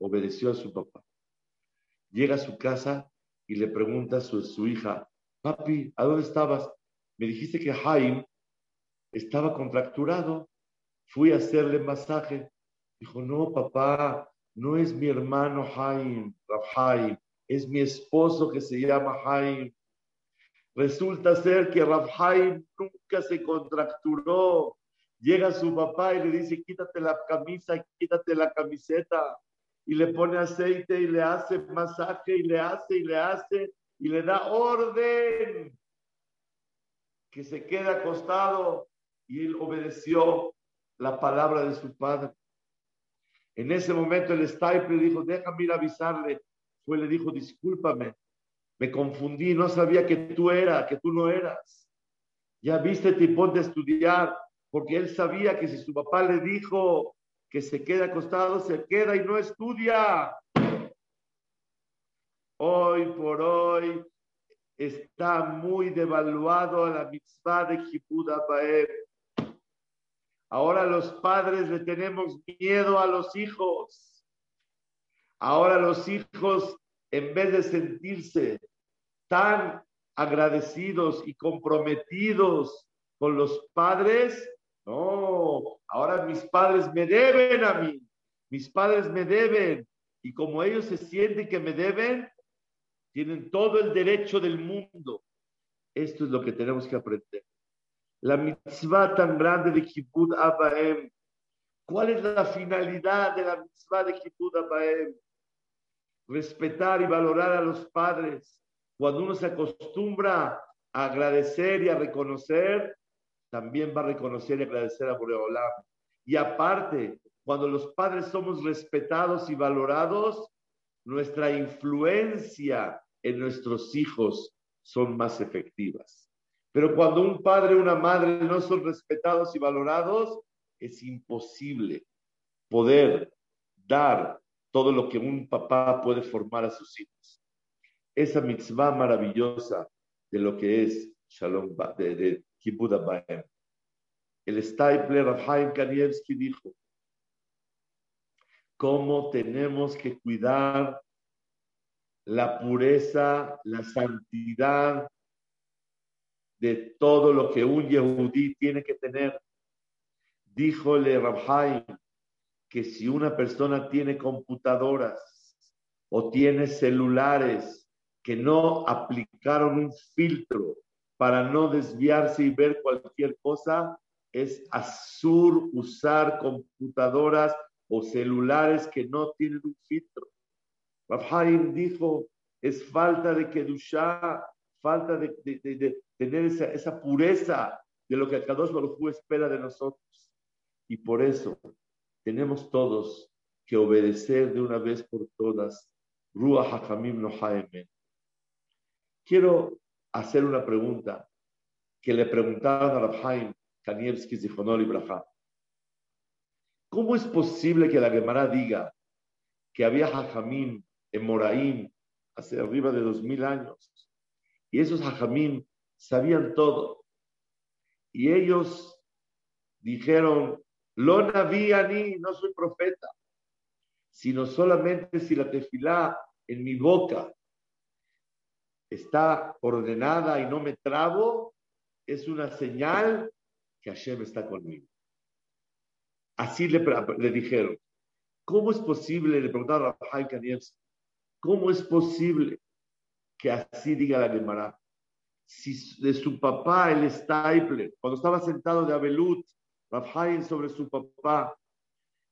Obedeció a su papá. Llega a su casa y le pregunta a su, hija, papi, ¿a dónde estabas? Me dijiste que Jaime estaba contracturado. Fui a hacerle masaje. Dijo, no, papá, no es mi hermano Jaime, Jaime, es mi esposo que se llama Jaime. Resulta ser que Rab nunca se contracturó. Llega su papá y le dice, quítate la camisa, quítate la camiseta y le pone aceite y le hace masaje y le hace y le hace y le da orden que se quede acostado y él obedeció la palabra de su padre. En ese momento el Stipe dijo, déjame ir a avisarle. Fue, le dijo, discúlpame, me confundí, no sabía que tú eras, que tú no eras. Ya viste, te a estudiar, porque él sabía que si su papá le dijo, que se queda acostado, se queda y no estudia. Hoy por hoy está muy devaluado la mitzvah de Kippur Ahora los padres le tenemos miedo a los hijos. Ahora los hijos, en vez de sentirse tan agradecidos y comprometidos con los padres, no, ahora mis padres me deben a mí, mis padres me deben. Y como ellos se sienten que me deben, tienen todo el derecho del mundo. Esto es lo que tenemos que aprender. La mitzvah tan grande de Kibbutz Abaem. ¿Cuál es la finalidad de la mitzvah de Kibbutz Abaem? Respetar y valorar a los padres. Cuando uno se acostumbra a agradecer y a reconocer, también va a reconocer y agradecer a Boreolam. Y aparte, cuando los padres somos respetados y valorados, nuestra influencia en nuestros hijos son más efectivas. Pero cuando un padre o una madre no son respetados y valorados, es imposible poder dar todo lo que un papá puede formar a sus hijos. Esa mitzvah maravillosa de lo que es Shalom, de, de el Stapler Rafael Kanievski dijo, cómo tenemos que cuidar la pureza, la santidad de todo lo que un yehudí tiene que tener. Díjole Rabhaim que si una persona tiene computadoras o tiene celulares que no aplicaron un filtro para no desviarse y ver cualquier cosa, es azur usar computadoras o celulares que no tienen un filtro. Rabhaim dijo, es falta de Kedushá, falta de, tener esa, pureza de lo que Kadosh Baruj espera de nosotros. Y por eso tenemos todos que obedecer de una vez por todas. Ruach Hakamim no Quiero hacer una pregunta que le preguntaron a Rabhaim Kanievski Zichonol y Braja. ¿Cómo es posible que la Gemara diga que había Hajamim en Moraim hace arriba de dos mil años? Y esos Hajamim sabían todo. Y ellos dijeron, Lo ni, no soy profeta, sino solamente si la tefilá en mi boca está ordenada y no me trabo, es una señal que Hashem está conmigo. Así le, le dijeron. ¿Cómo es posible? Le preguntaron a Rafael Kanievski, ¿cómo es posible que así diga la Gemara? Si de su papá, el Stapler, cuando estaba sentado de Abelut, Rafael sobre su papá,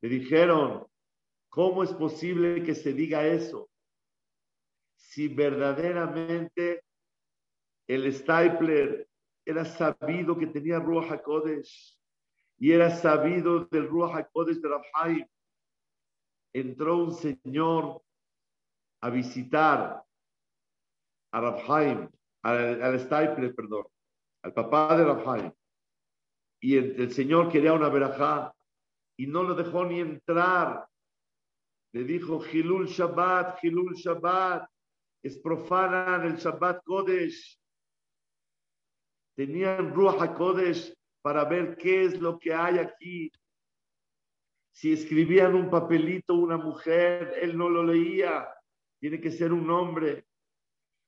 le dijeron, ¿cómo es posible que se diga eso? Si verdaderamente el Stapler era sabido que tenía Ruach HaKodesh y era sabido del Ruach HaKodesh de Rabhaim. Entró un señor a visitar a Rabhaim, al, al perdón, al papá de Rabhaim. Y el, señor quería una verajá y no lo dejó ni entrar. Le dijo, Hilul Shabbat, Hilul Shabbat, es profana el Shabbat Kodesh tenían Ruach HaKodesh para ver qué es lo que hay aquí. Si escribían un papelito una mujer, él no lo leía. Tiene que ser un hombre.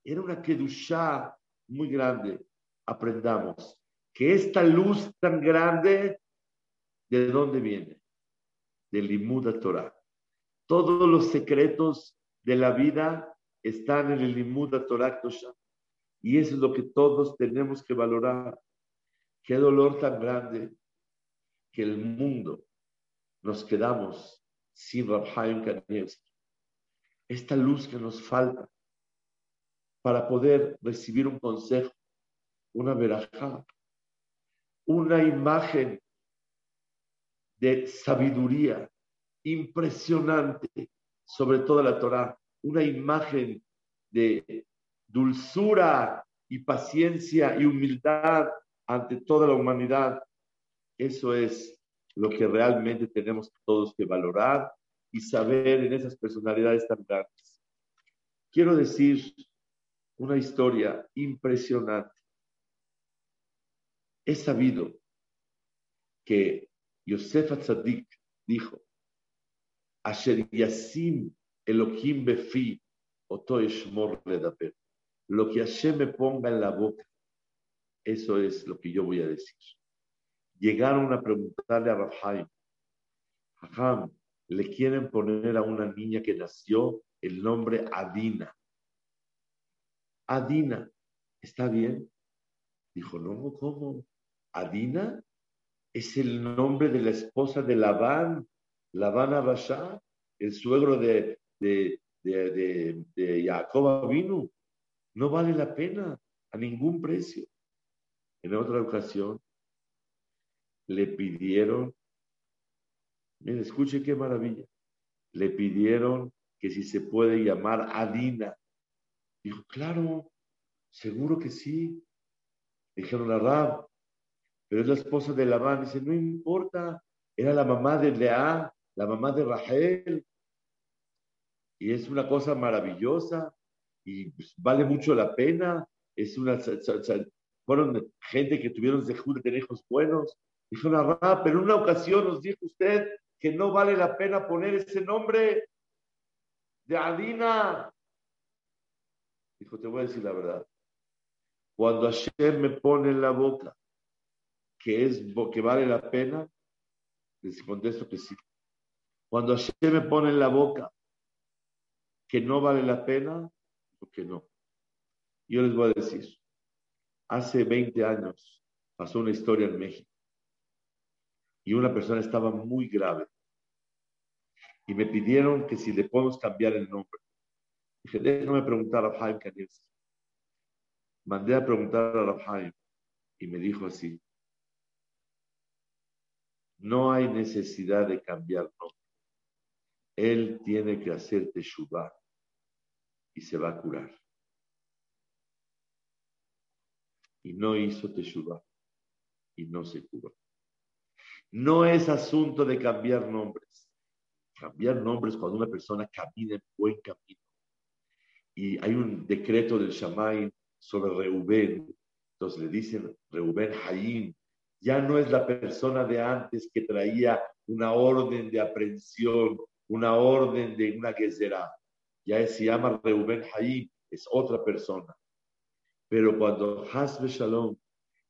Era una kedushá muy grande. Aprendamos que esta luz tan grande, ¿de dónde viene? Del Limud Torah. Todos los secretos de la vida están en el Limud Torah y eso es lo que todos tenemos que valorar. Qué dolor tan grande que el mundo nos quedamos sin Rabhaim Kanievski. Esta luz que nos falta para poder recibir un consejo, una verajá, una imagen de sabiduría impresionante sobre toda la Torah, una imagen de dulzura y paciencia y humildad ante toda la humanidad. Eso es lo que realmente tenemos todos que valorar y saber en esas personalidades tan grandes. Quiero decir una historia impresionante. He sabido que Yosef Atzadik dijo, Asher Yasim Elohim Befi, Oto Eshmor Ledaber. Lo que Hashem me ponga en la boca, eso es lo que yo voy a decir. Llegaron a preguntarle a Raham, Raham, le quieren poner a una niña que nació el nombre Adina. Adina, ¿está bien? Dijo, no, ¿cómo? Adina es el nombre de la esposa de Labán, Labán Abashá, el suegro de, de, de, de, Jacob. No vale la pena a ningún precio. En otra ocasión le pidieron, miren, escuche qué maravilla, le pidieron que si se puede llamar Adina. Dijo, claro, seguro que sí. Dijeron a Rab, pero es la esposa de Labán. Dice, no importa, era la mamá de Lea, la mamá de Rachel. Y es una cosa maravillosa y pues, vale mucho la pena. Es una, fueron gente que tuvieron de tener hijos buenos. Dijo Narra, pero en una ocasión nos dijo usted que no vale la pena poner ese nombre de Adina. Dijo, te voy a decir la verdad. Cuando Hashem me pone en la boca que es que vale la pena, les contesto que sí. Cuando Hashem me pone en la boca que no vale la pena, que no. Yo les voy a decir, hace 20 años pasó una historia en México y una persona estaba muy grave y me pidieron que si le podemos cambiar el nombre. Dije, déjame preguntar a Jaime Kanievski. Mandé a preguntar a Jaime y me dijo así, no hay necesidad de cambiar nombre. él tiene que hacer teshuva y se va a curar. Y no hizo teshuva y no se curó. No es asunto de cambiar nombres. Cambiar nombres cuando una persona camina en buen camino. Y hay un decreto del Shamay sobre Reubén. Entonces le dicen Reubén Hayim. Ya no es la persona de antes que traía una orden de aprehensión, una orden de una gezerá. Ya se llama Reubén Hayim, es otra persona. Pero cuando Hasbe Shalom,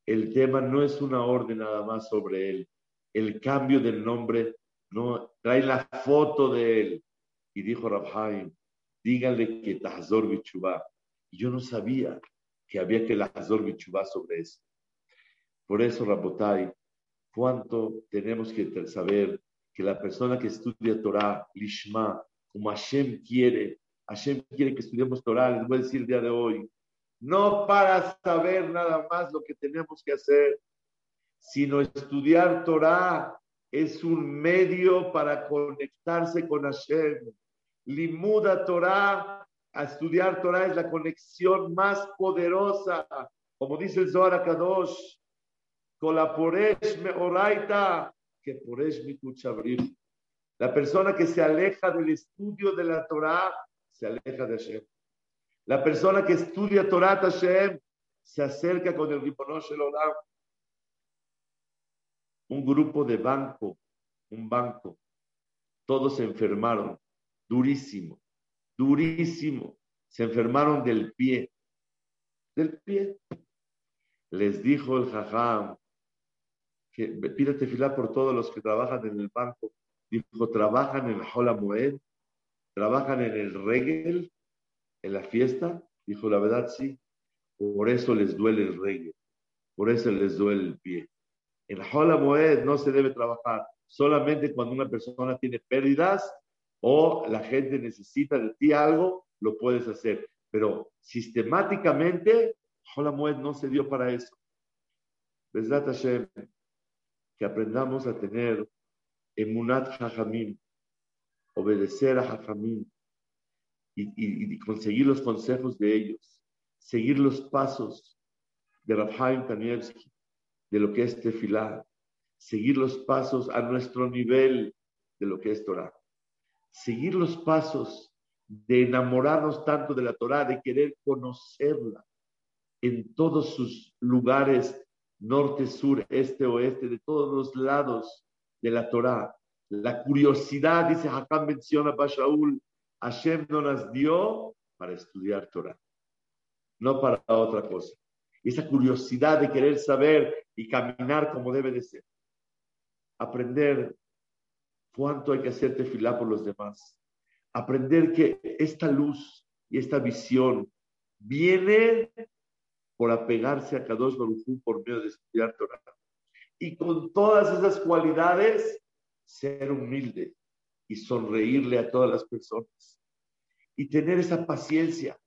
el tema no es una orden nada más sobre él. El cambio del nombre no trae la foto de él. Y dijo Rabhaim, díganle que Tahzor Bichubá. Yo no sabía que había que Tahzor Bichubá sobre eso. Por eso, Rabotai, cuánto tenemos que saber que la persona que estudia Torah, Lishma, como Hashem quiere, Hashem quiere que estudiemos Torah, les voy a decir el día de hoy, no para saber nada más lo que tenemos que hacer, sino estudiar Torah es un medio para conectarse con Hashem. Limuda Torah, a estudiar Torah es la conexión más poderosa, como dice el Zohar Kadosh, con la Poresh me oraita, que mi La persona que se aleja del estudio de la Torah, se aleja de Hashem. La persona que estudia Torah Hashem, se acerca con el Ribonosh Olam un grupo de banco, un banco, todos se enfermaron, durísimo, durísimo, se enfermaron del pie, del pie. Les dijo el jajam que pídate fila por todos los que trabajan en el banco. Dijo, trabajan en Hola Moed, trabajan en el Regel, en la fiesta. Dijo, la verdad sí, por eso les duele el Regel, por eso les duele el pie. En Hola Moed no se debe trabajar solamente cuando una persona tiene pérdidas o la gente necesita de ti algo, lo puedes hacer. Pero sistemáticamente, Hola Moed no se dio para eso. Besdat Hashem, que aprendamos a tener emunat hajamim, obedecer a hajamim y, conseguir los consejos de ellos, seguir los pasos de Rabhaim Kanievski, de lo que es tefilá, seguir los pasos a nuestro nivel de lo que es Torah, seguir los pasos de enamorarnos tanto de la Torah, de querer conocerla en todos sus lugares, norte, sur, este, oeste, de todos los lados de la Torah. La curiosidad, dice Hakam menciona para Shaul, Hashem no las dio para estudiar Torah, no para otra cosa. Esa curiosidad de querer saber y caminar como debe de ser. Aprender cuánto hay que hacer tefilá por los demás. Aprender que esta luz y esta visión viene por apegarse a Kadosh Baruj por medio de estudiar Torah. Y con todas esas cualidades, ser humilde y sonreírle a todas las personas. Y tener esa paciencia,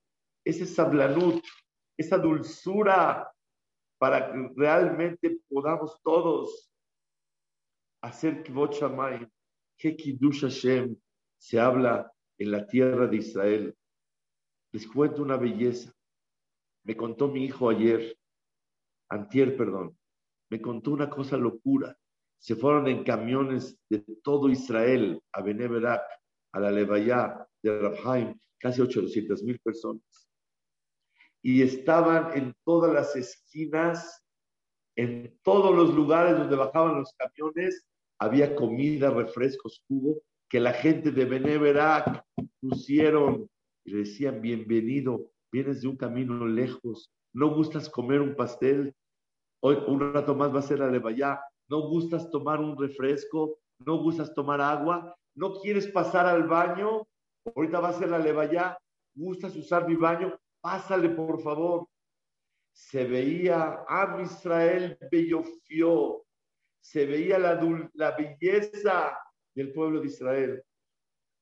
ese sablanut, esa dulzura para que realmente podamos todos hacer Kivot Shamayim, que Kiddush Hashem se habla en la tierra de Israel. Les cuento una belleza. Me contó mi hijo ayer, antier, perdón, me contó una cosa locura. Se fueron en camiones de todo Israel a Beneberak, a la Levaya de Rabhaim, casi 800 mil personas y estaban en todas las esquinas, en todos los lugares donde bajaban los camiones, había comida, refrescos, jugo, que la gente de Beneverac pusieron y le decían, bienvenido, vienes de un camino lejos, no gustas comer un pastel, hoy un rato más va a ser la levaya, no gustas tomar un refresco, no gustas tomar agua, no quieres pasar al baño, ahorita va a ser la levaya, gustas usar mi baño, pásale por favor. Se veía a Israel bellofió, se veía la, la belleza del pueblo de Israel.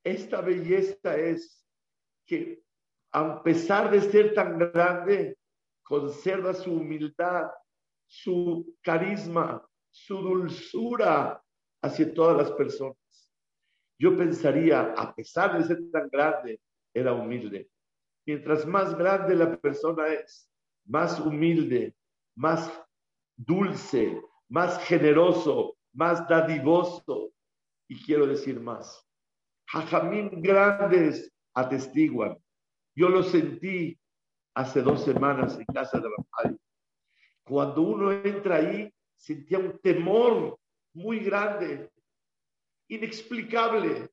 Esta belleza es que a pesar de ser tan grande, conserva su humildad, su carisma, su dulzura hacia todas las personas. Yo pensaría, a pesar de ser tan grande, era humilde. Mientras más grande la persona es, más humilde, más dulce, más generoso, más dadivoso. Y quiero decir más. Jajamín grandes atestiguan. Yo lo sentí hace dos semanas en casa de Rafael. Cuando uno entra ahí, sentía un temor muy grande, inexplicable.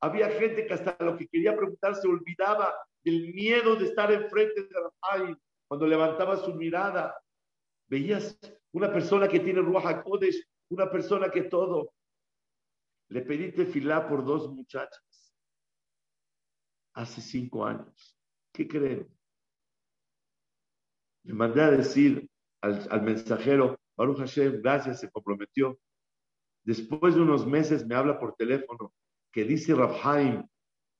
Había gente que hasta lo que quería preguntar se olvidaba del miedo de estar enfrente de Rafael cuando levantaba su mirada. Veías una persona que tiene Ruach Kodesh, una persona que todo. Le pedí tefilá por dos muchachas hace cinco años. ¿Qué creen? Le mandé a decir al, mensajero, Baruch Hashem, gracias, se comprometió. Después de unos meses me habla por teléfono que dice Rabhaim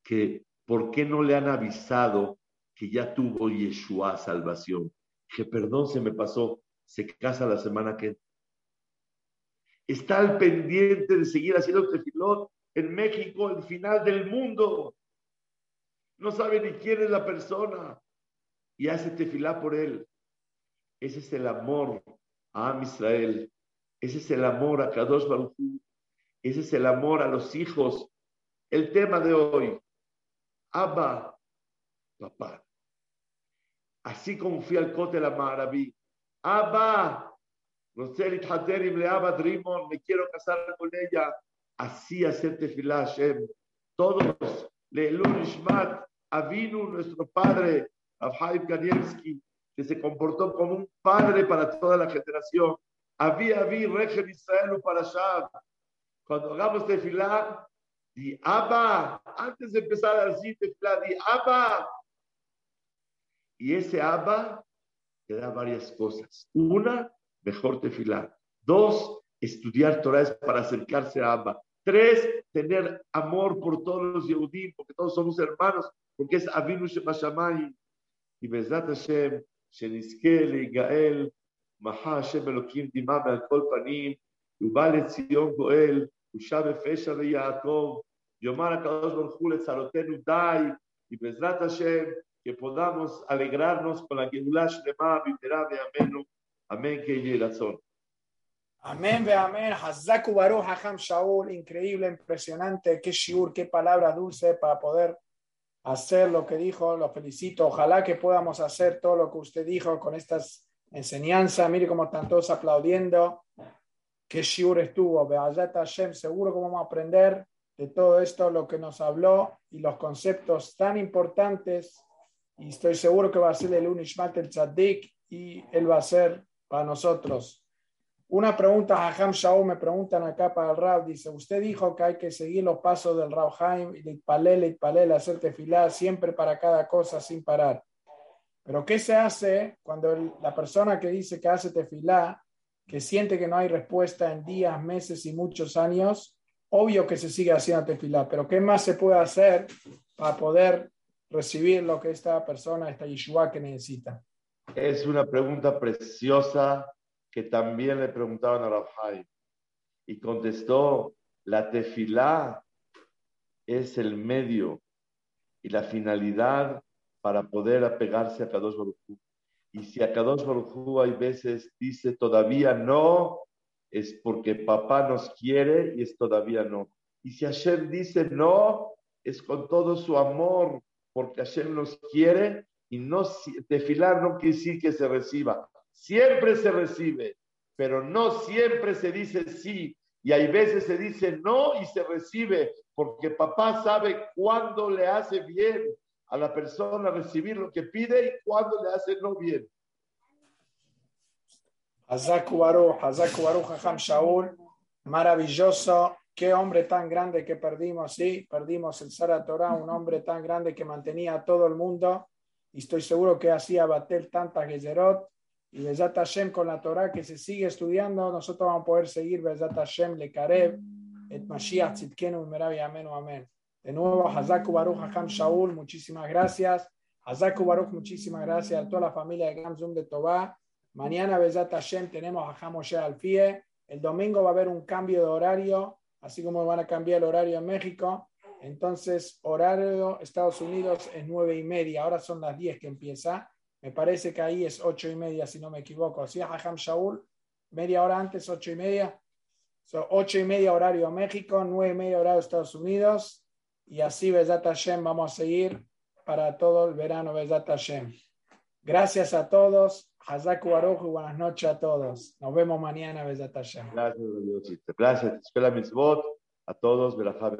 que por qué no le han avisado que ya tuvo Yeshua salvación. Que perdón, se me pasó, se casa la semana que Está al pendiente de seguir haciendo tefilot en México, el final del mundo. No sabe ni quién es la persona y hace tefilá por él. Ese es el amor a Am Israel. Ese es el amor a Kadosh Baruch Ese es el amor a los hijos. El tema de hoy. Abba, papá. Así como fui al Cote la Maraví. Abba, me quiero casar con ella. Así hacer tefilá Hashem. Todos, Leilun Ishmat, Avinu, nuestro padre, Abhaim Kanievski, que se comportó como un padre para toda la generación. Había, había, Regen Israel para Shab. Cuando hagamos tefilá, di Abba, antes de empezar a decir tefilá, di Abba. Y ese Abba te da varias cosas. Una, mejor tefilá. Dos, estudiar Torah para acercarse a Abba. Tres, tener amor por todos los Yehudim, porque todos somos hermanos, porque es Avinu Shemashamay. Y Bezrat Hashem, שנזכה להיגאל, מחר השם אלוקים דמעה מעל כל פנים, ובא לציון גואל, ושב בפשע ליעקב, יאמר הקדוש ברוך הוא לצרותינו די, ובעזרת השם, que podamos alegrarnos con la Geulá Shlema, Bimera Amenu. Amén, que llegue razón. Amén, ve amén. Hazaku Baruch Hacham Shaul, increíble, impresionante. Qué shiur, qué palabra dulce para poder hacer lo que dijo, lo felicito. Ojalá que podamos hacer todo lo que usted dijo con estas enseñanzas. Mire cómo están todos aplaudiendo. Qué shiur estuvo. Be'ayat Hashem, seguro que vamos a aprender de todo esto, lo que nos habló y los conceptos tan importantes. Y estoy seguro que va a ser el Unishmat el Tzaddik y él va a ser para nosotros una pregunta, Hajam Shaul me preguntan acá para el Rab, dice, usted dijo que hay que seguir los pasos del Rab Haim, y Itpalel, Itpalel, hacer tefilá siempre para cada cosa sin parar. Pero ¿qué se hace cuando la persona que dice que hace tefilá, que siente que no hay respuesta en días, meses y muchos años, obvio que se sigue haciendo tefilá, pero ¿qué más se puede hacer para poder recibir lo que esta persona, esta Yeshua que necesita? Es una pregunta preciosa que también le preguntaban a Rabhai y contestó, la tefilá es el medio y la finalidad para poder apegarse a Kadosh Baruj Y si a Kadosh Baruj hay veces dice todavía no, es porque papá nos quiere y es todavía no. Y si Hashem dice no, es con todo su amor, porque Hashem nos quiere y no tefilar no quiere que se reciba. Siempre se recibe, pero no siempre se dice sí. Y hay veces se dice no y se recibe, porque papá sabe cuándo le hace bien a la persona recibir lo que pide y cuándo le hace no bien. Shaul, maravilloso. Qué hombre tan grande que perdimos, sí, perdimos el Sara Torah, un hombre tan grande que mantenía a todo el mundo. Y estoy seguro que hacía bater tantas Gezerot y Bezat Hashem con la Torah que se sigue estudiando, nosotros vamos a poder seguir Bezat Hashem le Karev, et Mashiach Tzidkenu Meravi Amén Amén. De nuevo, Hazaku Baruch Hacham Shaul, muchísimas gracias. Hazaku Baruch, muchísimas gracias a toda la familia de Gamzum de Tobá. Mañana, Bezat Hashem, tenemos a Moshe Alfie. El domingo va a haber un cambio de horario. así como van a cambiar el horario en México. Entonces, horario Estados Unidos es nueve y media, ahora son las 10 que empieza. Me parece que ahí es ocho y media, si no me equivoco. ¿Sí, Hajam Shaul? Media hora antes, ocho y media. Son ocho y media horario México, nueve y media horario Estados Unidos. Y así, Besat Hashem, vamos a seguir para todo el verano, Besat Hashem. Gracias a todos. Hazaku y buenas noches a todos. Nos vemos mañana, Besat Hashem. Gracias, Diosito. Gracias. Espera mitzvot a todos. Berajá,